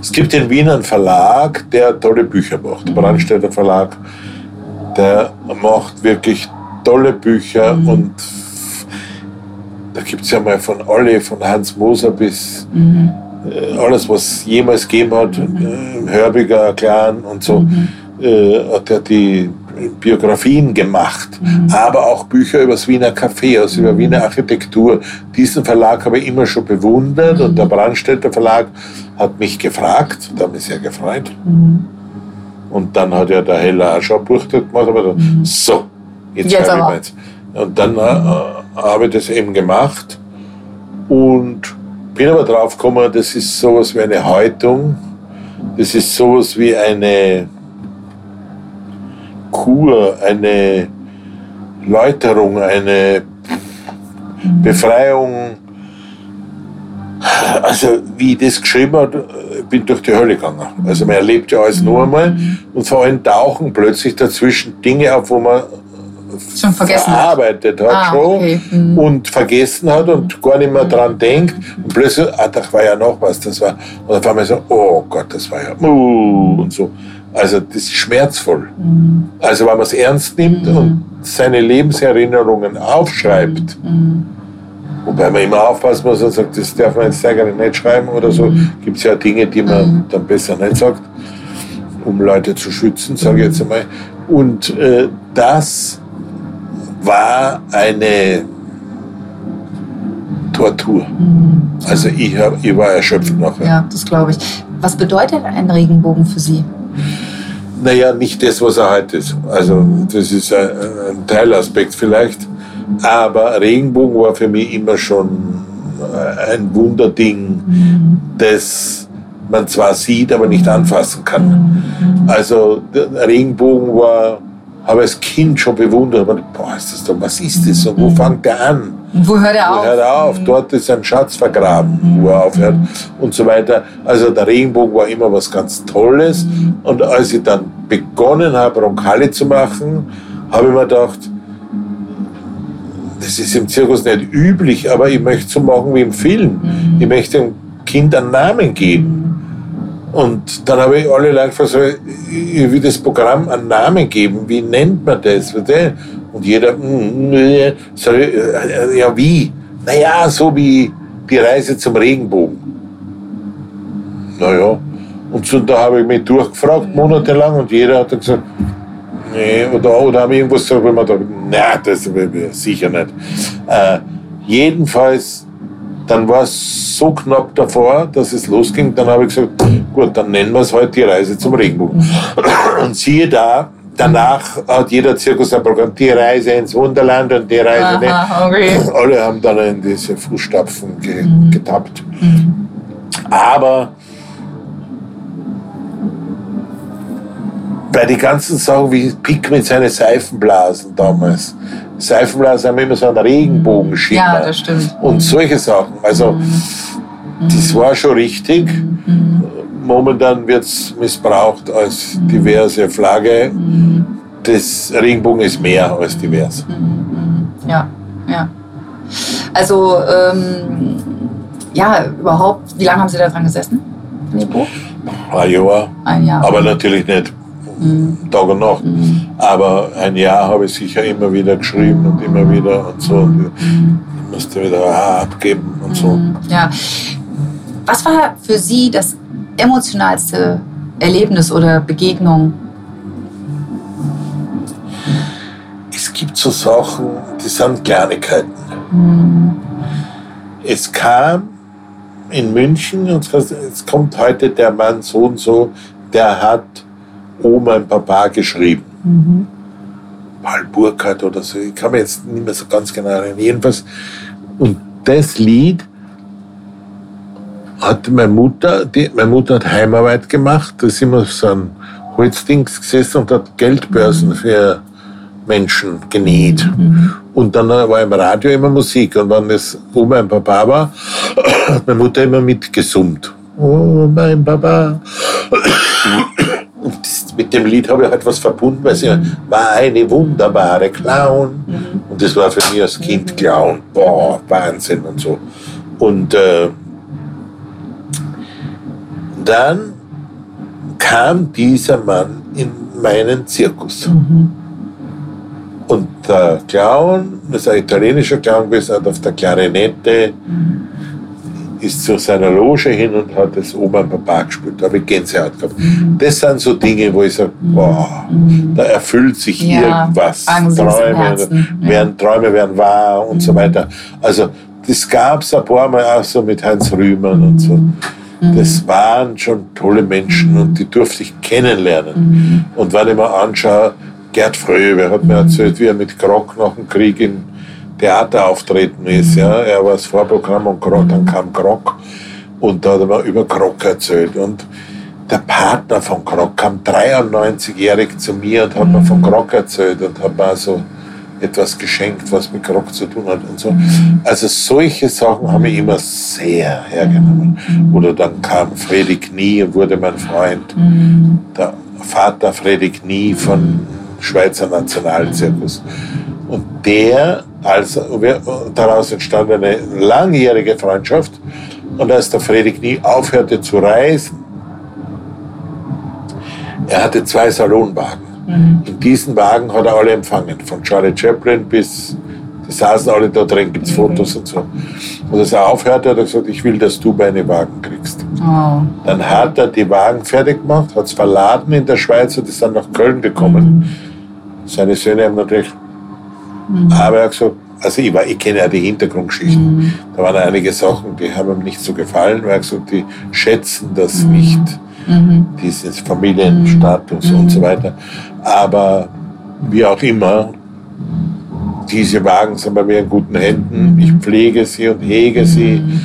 es gibt in Wien einen Verlag, der tolle Bücher macht. Der Brandstätter Verlag, der macht wirklich tolle Bücher mhm. und da gibt es ja mal von alle, von Hans Moser bis mhm. äh, alles, was jemals gegeben hat, mhm. äh, Hörbiger, Clan und so, mhm. äh, hat er die Biografien gemacht, mhm. aber auch Bücher über das Wiener Café, also über Wiener Architektur. Diesen Verlag habe ich immer schon bewundert und der Brandstätter Verlag hat mich gefragt und hat mich sehr gefreut. Mhm. Und dann hat ja der Heller auch schon ein Buch gemacht, aber dann, mhm. so, jetzt, jetzt schreibe ich meins. Und dann äh, habe ich das eben gemacht und bin aber drauf gekommen, das ist sowas wie eine Haltung, das ist sowas wie eine Kur, eine Läuterung, eine Befreiung. Also, wie ich das geschrieben habe, bin durch die Hölle gegangen. Also, man erlebt ja alles nur einmal und vor allem tauchen plötzlich dazwischen Dinge auf, wo man schon vergessen verarbeitet hat, ah, schon okay. mhm. und vergessen hat und gar nicht mehr dran denkt. Und plötzlich, ah, da war ja noch was, das war. Und auf einmal so, oh Gott, das war ja, uh, und so. Also das ist schmerzvoll. Mhm. Also wenn man es ernst nimmt mhm. und seine Lebenserinnerungen aufschreibt, mhm. wobei man immer aufpassen muss und sagt, das darf man jetzt gerne nicht schreiben oder so, mhm. gibt es ja Dinge, die man mhm. dann besser nicht sagt, um Leute zu schützen, sage ich jetzt einmal. Und äh, das war eine Tortur. Mhm. Also ich, hab, ich war erschöpft nachher. Ja, das glaube ich. Was bedeutet ein Regenbogen für Sie? Naja, nicht das, was er heute ist. Also das ist ein, Teilaspekt vielleicht. Aber Regenbogen war für mich immer schon ein Wunderding, das man zwar sieht, aber nicht anfassen kann. Also Regenbogen war habe als Kind schon bewundert, aber, boah, ist das doch, was ist das und wo fängt der an? Wo hört er wo auf? Hört er auf? Dort ist ein Schatz vergraben, wo er aufhört und so weiter. Also der Regenbogen war immer was ganz Tolles. Und als ich dann begonnen habe, Roncalli zu machen, habe ich mir gedacht, das ist im Zirkus nicht üblich, aber ich möchte so machen wie im Film. Ich möchte dem Kind einen Namen geben. Und dann habe ich alle Leute gefragt, ich will das Programm einen Namen geben, wie nennt man das? Und jeder, ich, äh, ja wie? Naja, so wie die Reise zum Regenbogen. Naja, und so, da habe ich mich durchgefragt, monatelang, und jeder hat gesagt, nee, oder, oder haben irgendwas gesagt, wo man dachte, nein, das ich sicher nicht. Äh, jedenfalls dann war es so knapp davor, dass es losging. Dann habe ich gesagt, gut, dann nennen wir es heute die Reise zum Regenbogen. Und siehe da, danach hat jeder Zirkus ein Programm, die Reise ins Wunderland und die Reise. Aha, okay. Alle haben dann in diese Fußstapfen ge mhm. getappt. Mhm. Aber bei den ganzen Sachen wie Pick mit seinen Seifenblasen damals, Seifenblasen haben immer so einen Regenbogenschimmer. Ja, das stimmt. Und solche Sachen. Also, mhm. das war schon richtig. Mhm. Momentan wird es missbraucht als mhm. diverse Flagge. Mhm. Das Regenbogen ist mehr als divers. Mhm. Ja, ja. Also, ähm, ja, überhaupt, wie lange haben Sie da dran gesessen? Ein Jahr. Ein Jahr. Aber natürlich nicht mhm. Tag und Nacht. Mhm. Aber ein Jahr habe ich sicher immer wieder geschrieben und immer wieder und so. Ich musste wieder ah, abgeben und so. Mhm. Ja. Was war für Sie das emotionalste Erlebnis oder Begegnung? Es gibt so Sachen, die sind Kleinigkeiten. Mhm. Es kam in München und es kommt heute der Mann so und so der hat Oma und Papa geschrieben. Mhm. Paul Burkhardt oder so, ich kann mir jetzt nicht mehr so ganz genau erinnern. Jedenfalls, und das Lied hat meine Mutter, die, meine Mutter hat Heimarbeit gemacht, da sind wir so ein Holzdings gesessen und hat Geldbörsen mhm. für Menschen genäht. Mhm. Und dann war im Radio immer Musik. Und wenn es Oma und Papa war, hat meine Mutter immer mitgesummt. Oh, mein Papa. Und das, mit dem Lied habe ich halt was verbunden, weil sie war eine wunderbare Clown. Mhm. Und das war für mich als Kind Clown. Boah, Wahnsinn und so. Und äh, dann kam dieser Mann in meinen Zirkus. Mhm. Und der Clown, das ist ein italienischer Clown gewesen, hat auf der Klarinette, mhm. ist zu seiner Loge hin und hat das Oma und Papa gespielt. Da habe ich Gänsehaut gehabt. Mhm. Das sind so Dinge, wo ich sage, mhm. boah, mhm. da erfüllt sich ja, irgendwas. Träume werden, Träume werden wahr und so weiter. Also das gab es ein paar Mal auch so mit Heinz Rühmann und so. Das waren schon tolle Menschen und die durfte ich kennenlernen. Und wenn ich mir anschaue, Gerd Fröbe hat mir erzählt, wie er mit Krock nach dem Krieg im Theater auftreten ist. Ja. Er war das Vorprogramm und Krock, dann kam Krock und da hat er mir über Krock erzählt. Und der Partner von Krock kam 93-jährig zu mir und hat mir von Krock erzählt und hat mir also etwas geschenkt, was mit Krock zu tun hat und so. Also solche Sachen haben mich immer sehr hergenommen. Oder dann kam Freddy Knie und wurde mein Freund. Der Vater Freddy Knie von Schweizer Nationalzirkus. Und der, also daraus entstand eine langjährige Freundschaft. Und als der Friedrich nie aufhörte zu reisen, er hatte zwei Salonwagen. Mhm. In diesen Wagen hat er alle empfangen, von Charlie Chaplin bis, die saßen alle da drin, gibt es mhm. Fotos und so. Und als er aufhörte, hat er gesagt, ich will, dass du meine Wagen kriegst. Oh. Dann hat er die Wagen fertig gemacht, hat es verladen in der Schweiz und ist dann nach Köln gekommen. Mhm seine Söhne haben natürlich, mhm. aber er hat gesagt, also ich, war, ich kenne ja die Hintergrundgeschichten. Mhm. Da waren einige Sachen, die haben ihm nicht so gefallen, weil er gesagt, die schätzen das mhm. nicht, mhm. dieses Familienstatus und so mhm. weiter. Aber wie auch immer, diese Wagen sind bei mir in guten Händen. Mhm. Ich pflege sie und hege sie. Mhm.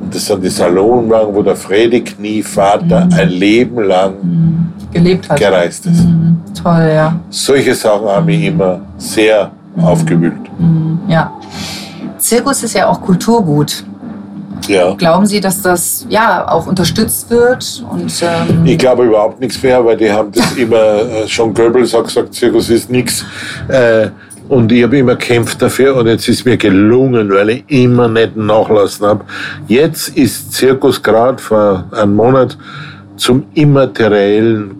Und das sind die Salonwagen, wo der Freddy Knievater ein Leben lang gelebt hat. Gereist ist. Mhm. Toll, ja. Solche Sachen haben mich immer sehr mhm. aufgewühlt. Mhm. Ja. Zirkus ist ja auch Kulturgut. Ja. Glauben Sie, dass das ja auch unterstützt wird? Und, ähm ich glaube überhaupt nichts mehr, weil die haben das immer, äh, schon Goebbels hat gesagt, Zirkus ist nichts. Äh, und ich habe immer gekämpft dafür und jetzt ist mir gelungen, weil ich immer nicht nachlassen habe. Jetzt ist Zirkus gerade vor einem Monat zum immateriellen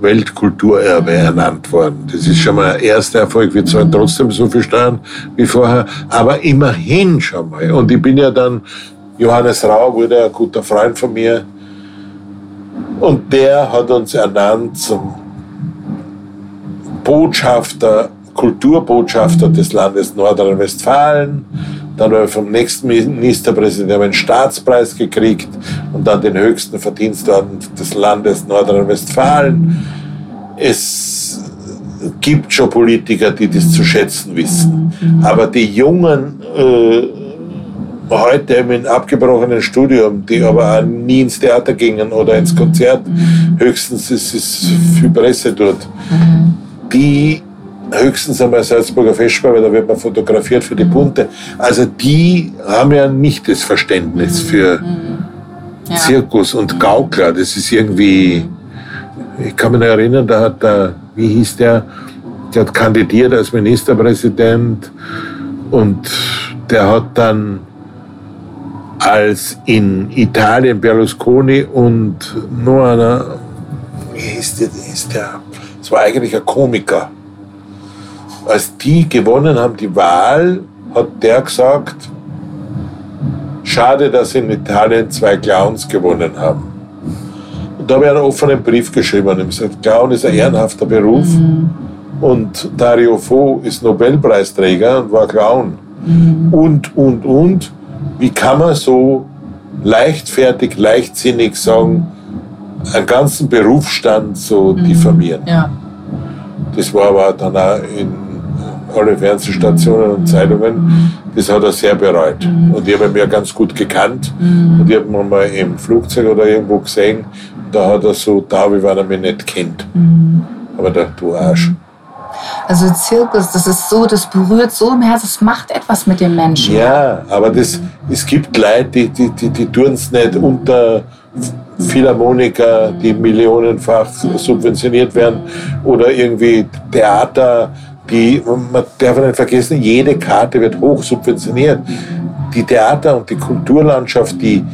Weltkulturerbe ernannt worden. Das ist schon mal ein erster Erfolg. Wir zahlen trotzdem so viel Steuern wie vorher, aber immerhin schon mal. Und ich bin ja dann, Johannes Rau wurde ein guter Freund von mir und der hat uns ernannt zum Botschafter, Kulturbotschafter des Landes Nordrhein-Westfalen dann haben wir vom nächsten Ministerpräsidenten einen Staatspreis gekriegt und dann den höchsten Verdienstorden des Landes Nordrhein-Westfalen. Es gibt schon Politiker, die das zu schätzen wissen. Aber die Jungen äh, heute im abgebrochenen Studium, die aber auch nie ins Theater gingen oder ins Konzert, höchstens ist es für Presse dort, die höchstens einmal Salzburger Festspiel, weil da wird man fotografiert für die Bunte. Also die haben ja nicht das Verständnis für mhm. ja. Zirkus und Gaukler. Das ist irgendwie, ich kann mich noch erinnern, da hat der, wie hieß der, der hat kandidiert als Ministerpräsident und der hat dann als in Italien Berlusconi und nur einer, wie hieß der, hieß der, das war eigentlich ein Komiker, als die gewonnen haben, die Wahl, hat der gesagt, schade, dass in Italien zwei Clowns gewonnen haben. Und da habe ich einen offenen Brief geschrieben und gesagt, Clown ist ein ehrenhafter Beruf mhm. und Dario Fo ist Nobelpreisträger und war Clown. Mhm. Und, und, und, wie kann man so leichtfertig, leichtsinnig sagen, einen ganzen Berufsstand so diffamieren. Ja. Das war aber dann auch in alle Fernsehstationen und Zeitungen. Das hat er sehr bereut. Und ich habe ihn ja ganz gut gekannt. Und ich habe ihn mal im Flugzeug oder irgendwo gesehen. Da hat er so da, wie wenn er mich nicht kennt. Aber der, du Arsch. Also Zirkus, das ist so, das berührt so im Herzen, das macht etwas mit dem Menschen. Ja, aber das, es gibt Leute, die, die, die, die tun es nicht unter Philharmoniker, die millionenfach subventioniert werden, oder irgendwie Theater, die, man darf nicht vergessen, jede Karte wird hoch subventioniert. Die Theater- und die Kulturlandschaft, die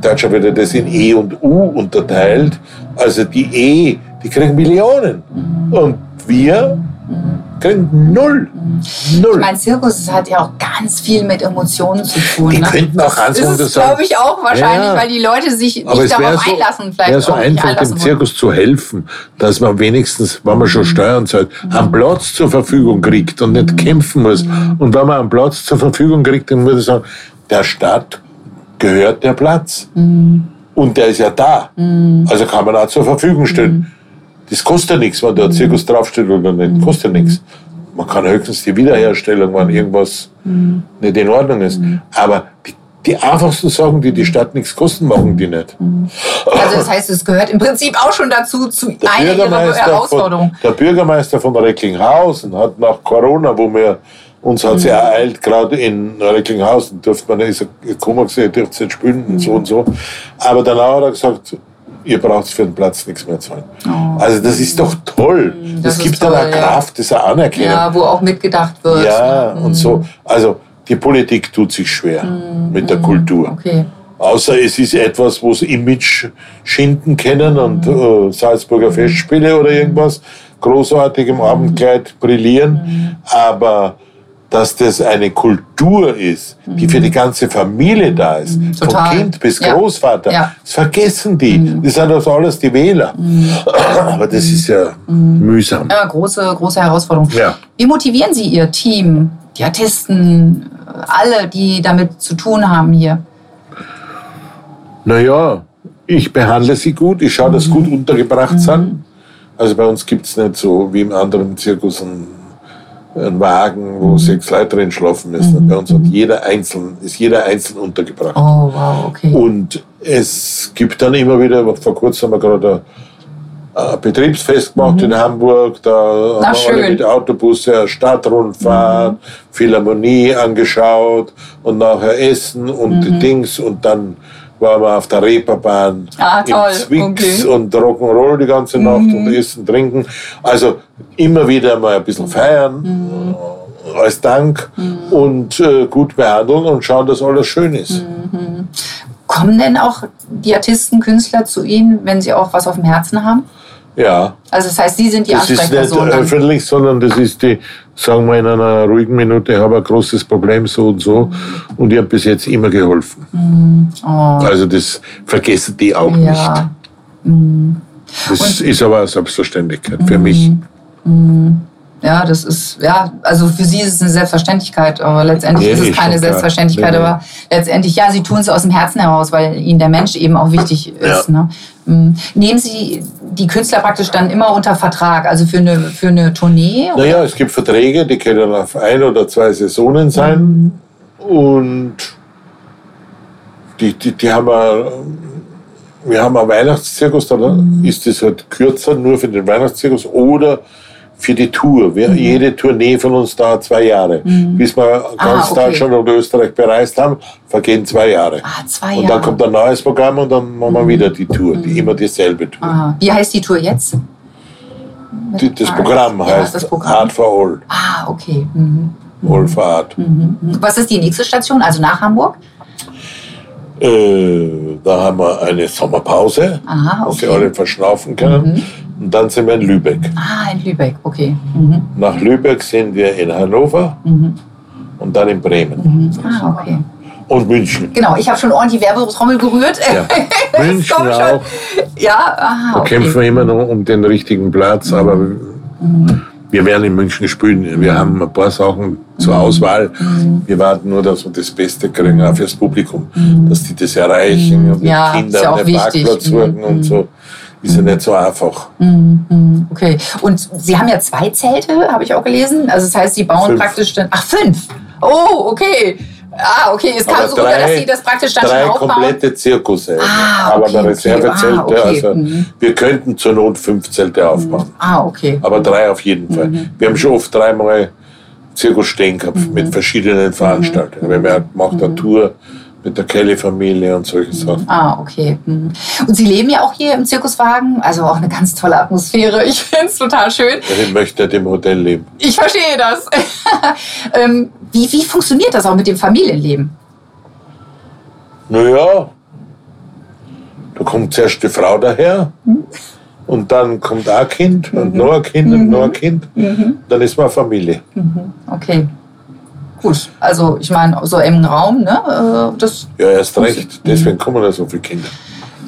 Deutschland wird das in E und U unterteilt, also die E, die kriegen Millionen. Und wir kriegen null. Null. Ich meine, Zirkus hat ja auch ganz viel mit Emotionen zu tun. Die ne? könnten auch ganz das ist, glaube ich, auch wahrscheinlich, Ja. weil die Leute sich nicht es wäre darauf so, einlassen, vielleicht wär so einfach, dem. Zirkus zu helfen, dass man wenigstens, wenn man schon Steuern zahlt, einen Platz zur Verfügung kriegt und nicht kämpfen muss. Und wenn man einen Platz zur Verfügung kriegt, dann würde ich sagen, der Stadt gehört der Platz. Und der ist ja da. Also kann man auch zur Verfügung stellen. Das kostet ja nichts, wenn da ein Zirkus draufsteht oder nicht. Kostet ja nichts. Man kann höchstens die Wiederherstellung, wenn irgendwas nicht in Ordnung ist. Aber die, die einfachsten Sachen, die die Stadt nichts kosten, machen die nicht. Also das heißt, es gehört im Prinzip auch schon dazu, zu einer ihrer Herausforderungen. Der Bürgermeister von Recklinghausen hat nach Corona, wo wir uns hat es ja ereilt, gerade in Recklinghausen durfte man, ist gekommen ihr dürft nicht spielen und so und so. Aber danach hat er gesagt, ihr braucht für den Platz nichts mehr zahlen. Also das ist doch toll. Das, Oh. Das ist gibt dann toll, eine ja. Kraft, das eine Anerkennung. Ja, wo auch mitgedacht wird. Ja, ne? und so. Also die Politik tut sich schwer mit der Kultur. Okay. Außer es ist etwas, wo sie Image schinden können und äh, Salzburger Festspiele oder irgendwas großartig im Abendkleid brillieren. Aber dass das eine Kultur ist, die für die ganze Familie da ist, Total. vom Kind bis Ja. Großvater, Ja. das vergessen die. Das sind also alles die Wähler. Aber das ist ja mühsam. Ja, große, große Herausforderung. Ja. Wie motivieren Sie Ihr Team, die Artisten, alle, die damit zu tun haben hier? Naja, ich behandle sie gut, ich schaue, dass sie gut untergebracht sind. Also bei uns gibt es nicht so wie im anderen Zirkus einen, einen Wagen, wo sechs Leute drin schlafen müssen. Bei uns hat jeder einzeln, ist jeder einzeln untergebracht. Oh, wow, okay. Und es gibt dann immer wieder, vor kurzem haben wir gerade ein, ein Betriebsfest gemacht in Hamburg, da haben wir alle schön. mit Autobusse Stadtrundfahrt, Philharmonie angeschaut und nachher Essen und die Dings und dann waren wir auf der Reeperbahn Ah, toll, im Zwicks okay. und Rock'n'Roll die ganze Nacht und Essen, Trinken. Also immer wieder mal ein bisschen feiern äh, als Dank und äh, gut behandeln und schauen, dass alles schön ist. Kommen denn auch die Artisten, Künstler zu Ihnen, wenn sie auch was auf dem Herzen haben? Ja. Also das heißt, Sie sind die Das ist nicht Ansprechperson. dann. öffentlich, sondern das ist die, sagen wir in einer ruhigen Minute, ich habe ein großes Problem, so und so. Und ich habe bis jetzt immer geholfen. Also das vergessen die auch nicht. Ja. Das ist aber eine Selbstverständlichkeit für mich. Ja, das ist, ja, also für sie ist es eine Selbstverständlichkeit, aber letztendlich Nee, ist es keine. Selbstverständlichkeit, Nee, nee. aber letztendlich, ja, sie tun es aus dem Herzen heraus, weil ihnen der Mensch eben auch wichtig ist. Ja. Ne? Mm. Nehmen Sie die Künstler praktisch dann immer unter Vertrag, also für eine, für eine Tournee? oder? Naja, es gibt Verträge, die können auf ein oder zwei Saisonen sein. Und die, die, die haben wir, wir haben einen Weihnachtszirkus, dann ist das halt kürzer, nur für den Weihnachtszirkus oder für die Tour. Wir, Jede Tournee von uns dauert zwei Jahre. Bis wir ganz okay. Deutschland und Österreich bereist haben, vergehen zwei Jahre. Ah, zwei und Jahre. dann kommt ein neues Programm und dann machen wir wieder die Tour, die immer dieselbe Tour. Ah, wie heißt die Tour jetzt? Die, das Programm Ja, heißt das Programm. Art for All. Ah, okay. Mhm. All for Art. Was ist die nächste Station, also nach Hamburg? Äh, da haben wir eine Sommerpause, Aha, dass sie okay. alle verschnaufen können. Und dann sind wir in Lübeck. Ah, in Lübeck, okay. Mhm. Nach Lübeck sind wir in Hannover und dann in Bremen. Ah, okay. Und München. Genau, ich habe schon ordentlich Werbetrommel gerührt. Ja. München auch. Ja, aha, Da okay. kämpfen wir immer noch um den richtigen Platz, aber wir werden in München spielen. Wir haben ein paar Sachen zur Auswahl. Wir warten nur, dass wir das Beste kriegen, auch fürs Publikum, dass die das erreichen und Ja, mit ist ja einen wichtig. Parkplatz Mhm. suchen und so. ist ja nicht so einfach. Okay. Und Sie haben ja zwei Zelte, habe ich auch gelesen. Also das heißt, Sie bauen Fünf. praktisch dann. Ach, fünf! Oh, okay. Ah, okay. Es kam Aber so rüber, dass Sie das praktisch dann drei schon aufbauen. komplette Zirkusse. Ah, aber okay, der okay. Reservezelte, Ah, okay. also Mhm. wir könnten zur Not fünf Zelte aufbauen. Ah, okay. Aber drei auf jeden Fall. Mhm. Wir haben schon oft dreimal Zirkus stehen gehabt mit Mhm. verschiedenen Veranstaltungen. Wir haben ja gemacht eine Tour mit der Kelly-Familie und solche Sachen. Ah, okay. Mhm. Und Sie leben ja auch hier im Zirkuswagen, also auch eine ganz tolle Atmosphäre. Ich finde es total schön. Ich möchte nicht im Hotel leben. Ich verstehe das. ähm, wie, wie funktioniert das auch mit dem Familienleben? Naja, da kommt zuerst die Frau daher und dann kommt ein Kind und noch ein Kind und noch ein Kind. Dann ist man Familie. Okay. Gut, also ich meine, so im Raum, ne? äh, Das, Ja, erst recht. Deswegen kommen ja so viele Kinder.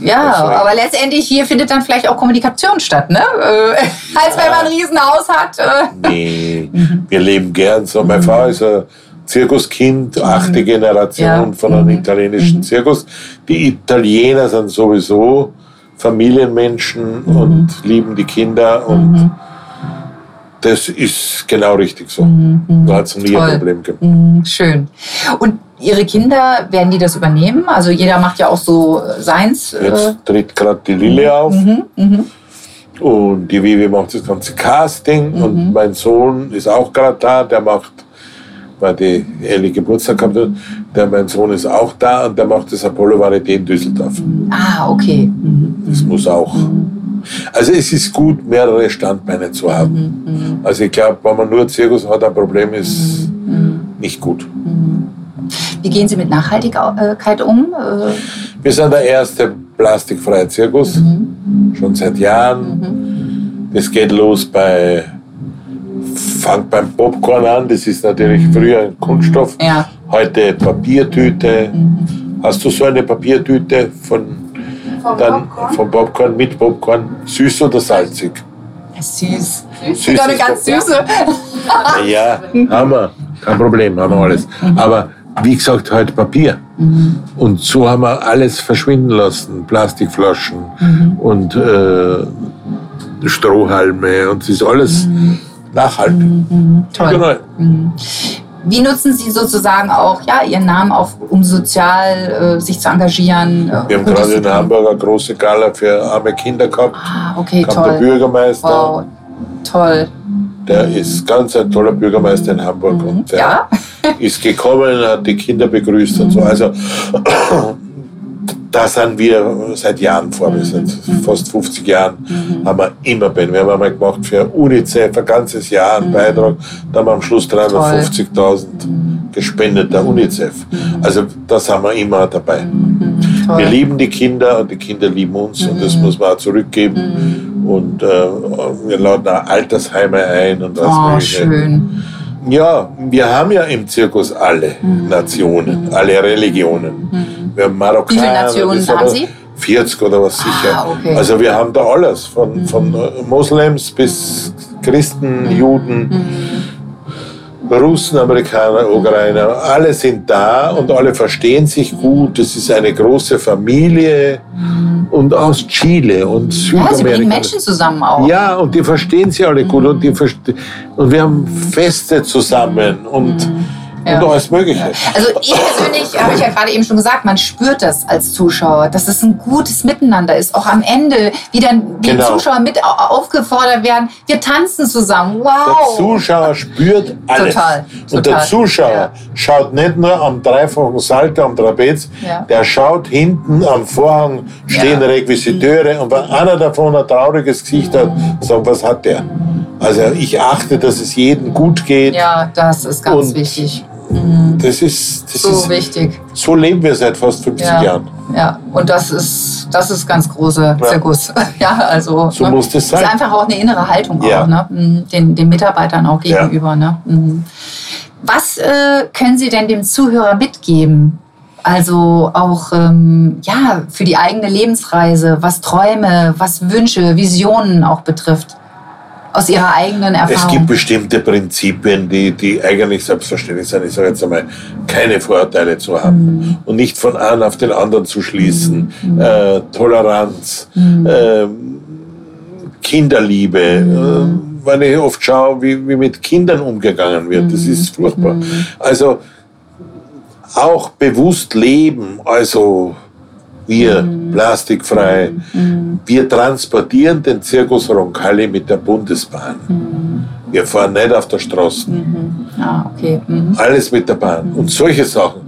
ja, aber letztendlich hier findet dann vielleicht auch Kommunikation statt, ne? Äh, als wenn man ein Riesenhaus hat. Äh. Nee, wir leben gern so. Meine Frau ist ein Zirkuskind, achte Generation Ja. von einem italienischen Zirkus. Die Italiener sind sowieso Familienmenschen und lieben die Kinder und das ist genau richtig so. Da hat es nie Toll. ein Problem gegeben. Mhm, Schön. Und Ihre Kinder, werden die das übernehmen? Also jeder macht ja auch so äh, seins. Äh, Jetzt tritt gerade die Lille auf. Und die Vivi macht das ganze Casting. Und mein Sohn ist auch gerade da. Der macht, weil die Ellie Geburtstag gehabt hat, der, mein Sohn ist auch da und der macht das Apollo Varieté in Düsseldorf. ah, okay. Mhm. Das muss auch. Also es ist gut, mehrere Standbeine zu haben. Also ich glaube, wenn man nur Zirkus hat, ein Problem ist nicht gut. Wie gehen Sie mit Nachhaltigkeit um? Äh, Wir sind der erste plastikfreie Zirkus, schon seit Jahren. Das geht los bei, fängt beim Popcorn an, das ist natürlich früher ein Kunststoff, Ja. heute Papiertüte. Hast du so eine Papiertüte von, dann, vom Popcorn mit Popcorn, süß oder salzig? süß. Süß Sogar eine ganz süße. Ja, haben wir. Kein Problem, haben wir alles. Aber wie gesagt, halt Papier. Und so haben wir alles verschwinden lassen. Plastikflaschen und äh, Strohhalme und es ist alles nachhaltig. Toll. Genau. Wie nutzen Sie sozusagen auch ja, Ihren Namen auch, um sozial äh, sich zu engagieren? äh, Wir haben gerade in? Hamburg eine große Gala für arme Kinder gehabt. Ah, okay, Kam der toll. Bürgermeister. Wow, toll. Der ist ganz ein toller Bürgermeister in Hamburg. Und der Ja? ist gekommen, hat die Kinder begrüßt und so. Also da sind wir seit Jahren vor. Wir sind fast 50 Jahren, haben wir immer Ben. Wir haben einmal gemacht für UNICEF ein ganzes Jahr einen Beitrag. Da haben wir am Schluss 350.000 gespendet der UNICEF. Also da sind wir immer dabei. Wir Toll. lieben die Kinder und die Kinder lieben uns und das muss man auch zurückgeben. Und äh, wir laden auch Altersheime ein und was Oh, Mögliche. schön. Ja, wir haben ja im Zirkus alle Nationen, alle Religionen. Wir haben Marokkaner. Wie viele Nationen haben Sie? 40 oder was sicher. Ah, okay. Also wir haben da alles, von, von äh, Moslems bis Christen, Juden, Russen, Amerikaner, Ukrainer, alle sind da und alle verstehen sich gut. Es ist eine große Familie und aus Chile und Ja, Sie bringen Südamerika. Menschen zusammen auch. Ja, und die verstehen sie alle gut und, die und wir haben Feste zusammen und, Ja. und alles Mögliche. Also ich persönlich, habe ich ja gerade eben schon gesagt, man spürt das als Zuschauer, dass es ein gutes Miteinander ist. Auch am Ende, wie dann die Genau. Zuschauer mit au- aufgefordert werden, wir tanzen zusammen. Der Wow! Zuschauer spürt alles. Total, Und der Zuschauer ja. schaut nicht nur am dreifachen Salto am Trapez, Ja. der schaut hinten am Vorhang stehen. Requisiteure und wenn einer davon ein trauriges Gesicht hat, sagen, was hat der? Also ich achte, dass es jedem gut geht. Ja, das ist ganz Und wichtig. Das ist, das So ist wichtig. so leben wir seit fast 50 Ja, Jahren. ja, und das ist, das ist ganz großer Ja. Zirkus. Ja, also So ne? muss das sein. ist einfach auch eine innere Haltung Ja. auch, ne? Mhm, den, den Mitarbeitern auch Ja. gegenüber. Ne? Mhm. Was äh, können Sie denn dem Zuhörer mitgeben? Also auch ähm, ja für die eigene Lebensreise, was Träume, was Wünsche, Visionen auch betrifft, aus Ihrer eigenen Es Erfahrung. gibt bestimmte Prinzipien, die, die eigentlich selbstverständlich sind. Ich sage jetzt einmal, keine Vorurteile zu haben und nicht von einem auf den anderen zu schließen. Äh, Toleranz, äh, Kinderliebe. Äh, wenn ich oft schaue, wie, wie mit Kindern umgegangen wird, das ist furchtbar. Also auch bewusst leben, also wir plastikfrei, wir transportieren den Zirkus Roncalli mit der Bundesbahn. Wir fahren nicht auf der Straße. Ah, okay. Mhm. Alles mit der Bahn. Und solche Sachen.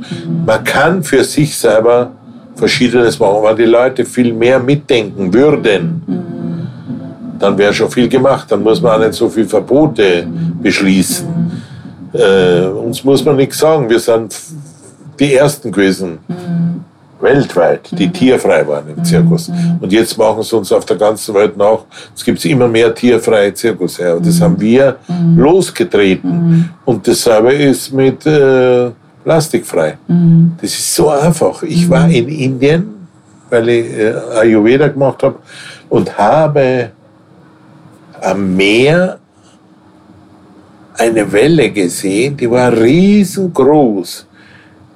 Man kann für sich selber Verschiedenes machen. Wenn die Leute viel mehr mitdenken würden, dann wäre schon viel gemacht. Dann muss man auch nicht so viele Verbote beschließen. Äh, uns muss man nichts sagen. Wir sind die Ersten gewesen, weltweit, die tierfrei waren im Zirkus. Und jetzt machen sie uns auf der ganzen Welt nach. Es gibt immer mehr tierfreie Zirkusse. Und das haben wir losgetreten. Und dasselbe ist mit äh, plastikfrei. Das ist so einfach. Ich war in Indien, weil ich äh, Ayurveda gemacht habe und habe am Meer eine Welle gesehen, die war riesengroß.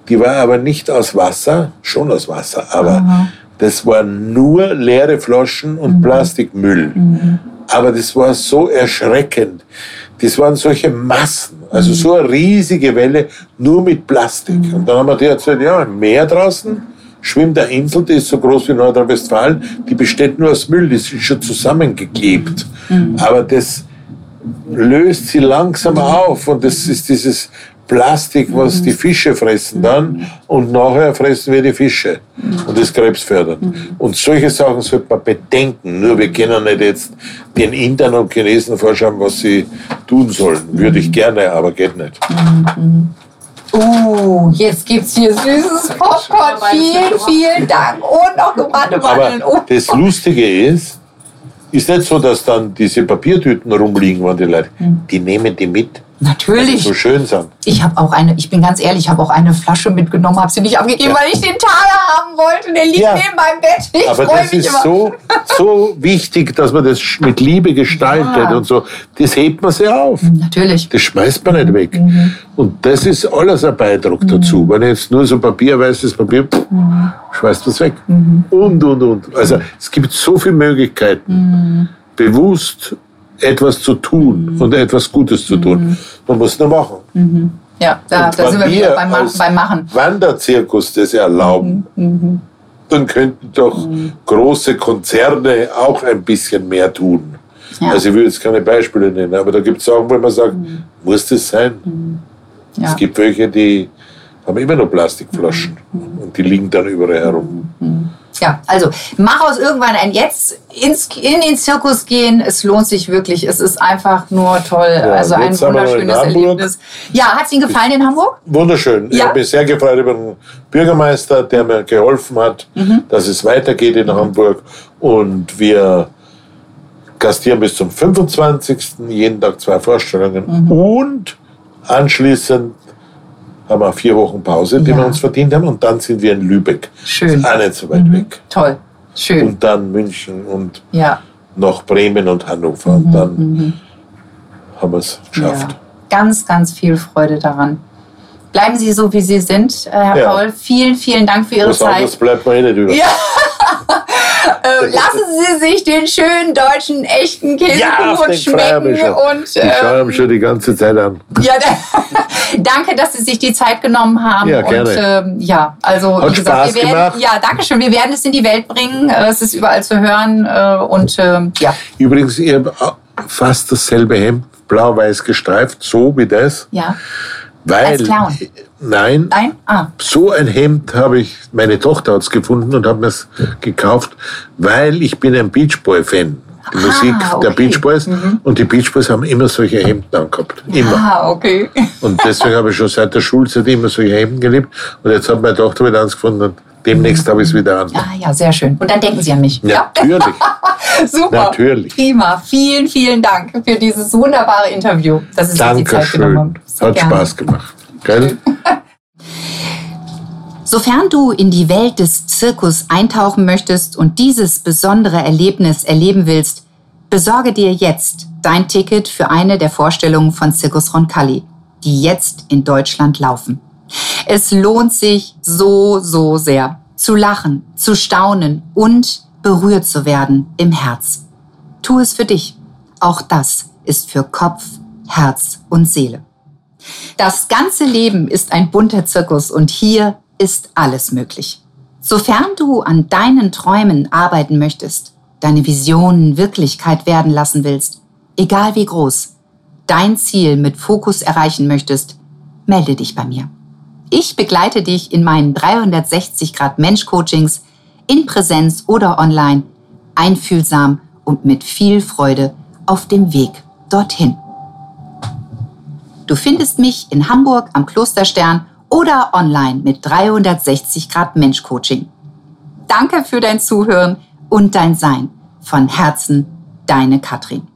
Die war aber nicht aus Wasser, schon aus Wasser, aber das waren nur leere Flaschen und Plastikmüll. Aber das war so erschreckend. Das waren solche Massen, also so eine riesige Welle, nur mit Plastik. Und dann haben wir die erzählt, ja, im Meer draußen schwimmt eine Insel, die ist so groß wie Nordrhein-Westfalen, die besteht nur aus Müll, das ist schon zusammengeklebt. Aber das löst sie langsam auf und das ist dieses Plastik, was die Fische fressen dann und nachher fressen wir die Fische und das krebsfördernd. Und solche Sachen sollte man bedenken. Nur wir können nicht jetzt den Indern und Chinesen vorschauen, was sie tun sollen. Würde ich gerne, aber geht nicht. Uh, jetzt gibt's hier süßes Popcorn. Vielen, vielen Dank. Und noch gebrannte Mandeln. Oh. Aber das Lustige ist, ist nicht so, dass dann diese Papiertüten rumliegen, wenn die Leute, die nehmen die mit, Natürlich. so schön sind. Ich habe auch eine, ich bin ganz ehrlich, ich habe auch eine Flasche mitgenommen, habe sie nicht abgegeben, weil ich den Taler haben wollte. Der liegt Ja. neben meinem Bett. Ich Aber das mich ist immer. so, so wichtig, dass man das mit Liebe gestaltet Ja. und so. Das hebt man sich auf. Natürlich. Das schmeißt man nicht weg. Und das ist alles ein Beitrag dazu. Wenn jetzt nur so Papier, weißes Papier, pff, schmeißt es weg. Und, und, und. Also es gibt so viele Möglichkeiten, bewusst etwas zu tun und etwas Gutes zu tun. Man muss nur machen. Ja, da, da wenn sind wir wieder beim, beim Machen. Wanderzirkus das erlauben, dann könnten doch große Konzerne auch ein bisschen mehr tun. Ja. Also ich will jetzt keine Beispiele nennen, aber da gibt es Sachen, wo man sagt, muss das sein? Ja. Es gibt welche, die haben immer noch Plastikflaschen und die liegen dann überall herum. Ja, also mach aus irgendwann ein Jetzt ins, in den Zirkus gehen. Es lohnt sich wirklich. Es ist einfach nur toll. also ein wunderschönes. Erlebnis. Ja, hat es Ihnen gefallen in Hamburg? Wunderschön. Ich Ja. habe mich sehr gefreut über den Bürgermeister, der mir geholfen hat, dass es weitergeht in Hamburg. Und wir gastieren bis zum 25. jeden Tag zwei Vorstellungen. Und anschließend haben wir vier Wochen Pause, die Ja. wir uns verdient haben. Und dann sind wir in Lübeck. Schön. Ist auch nicht so weit weg. Toll. Schön. Und dann München und ja. noch Bremen und Hannover. Und dann haben wir es geschafft. Ja. Ganz, ganz viel Freude daran. Bleiben Sie so, wie Sie sind, äh, Herr. Paul. Vielen, vielen Dank für Ihre Was anderes Zeit. bleibt mir eh nicht über. Ja. Äh, lassen Sie sich den schönen deutschen echten Käsekuchen schmecken. schon. Und ich schaue ihm schon die ganze Zeit an. ja, da, danke, dass Sie sich die Zeit genommen haben. Ja, gerne. Und ähm, ja, also Hat wie gesagt, Spaß wir werden, gemacht. ja, danke schön. Wir werden es in die Welt bringen. Äh, Es ist überall zu hören äh, und ähm, ja, Übrigens, ich habe fast dasselbe Hemd, blau-weiß gestreift, so wie das. ja. Weil? Nein, Nein? Ah, so ein Hemd habe ich, meine Tochter hat es gefunden und hat mir es gekauft, weil ich bin ein Beach Boy-Fan. Die Ah, Musik der okay. Beach Boys. Und die Beach Boys haben immer solche Hemden angehabt. Immer. ah okay. Und deswegen habe ich schon seit der Schulzeit immer solche Hemden geliebt. Und jetzt hat meine Tochter wieder eins gefunden und demnächst habe ich es wieder an. Ah ja, sehr schön. Und dann denken Sie an mich. Natürlich. Super. Natürlich. Prima. Vielen, vielen Dank für dieses wunderbare Interview. Dass Sie sich die Zeit genommen haben. Dankeschön. Sehr Hat gerne. Spaß gemacht. Gell? Sofern du in die Welt des Zirkus eintauchen möchtest und dieses besondere Erlebnis erleben willst, besorge dir jetzt dein Ticket für eine der Vorstellungen von Zirkus Roncalli, die jetzt in Deutschland laufen. Es lohnt sich so, so sehr, zu lachen, zu staunen und berührt zu werden im Herz. Tu es für dich. Auch das ist für Kopf, Herz und Seele. Das ganze Leben ist ein bunter Zirkus und hier ist alles möglich. Sofern du an deinen Träumen arbeiten möchtest, deine Visionen Wirklichkeit werden lassen willst, egal wie groß, dein Ziel mit Fokus erreichen möchtest, melde dich bei mir. Ich begleite dich in meinen 360 Grad Mensch Coachings in Präsenz oder online, einfühlsam und mit viel Freude auf dem Weg dorthin. Du findest mich in Hamburg am Klosterstern oder online mit 360 Grad Mensch Coaching. Danke für dein Zuhören und dein Sein. Von Herzen, deine Katrin.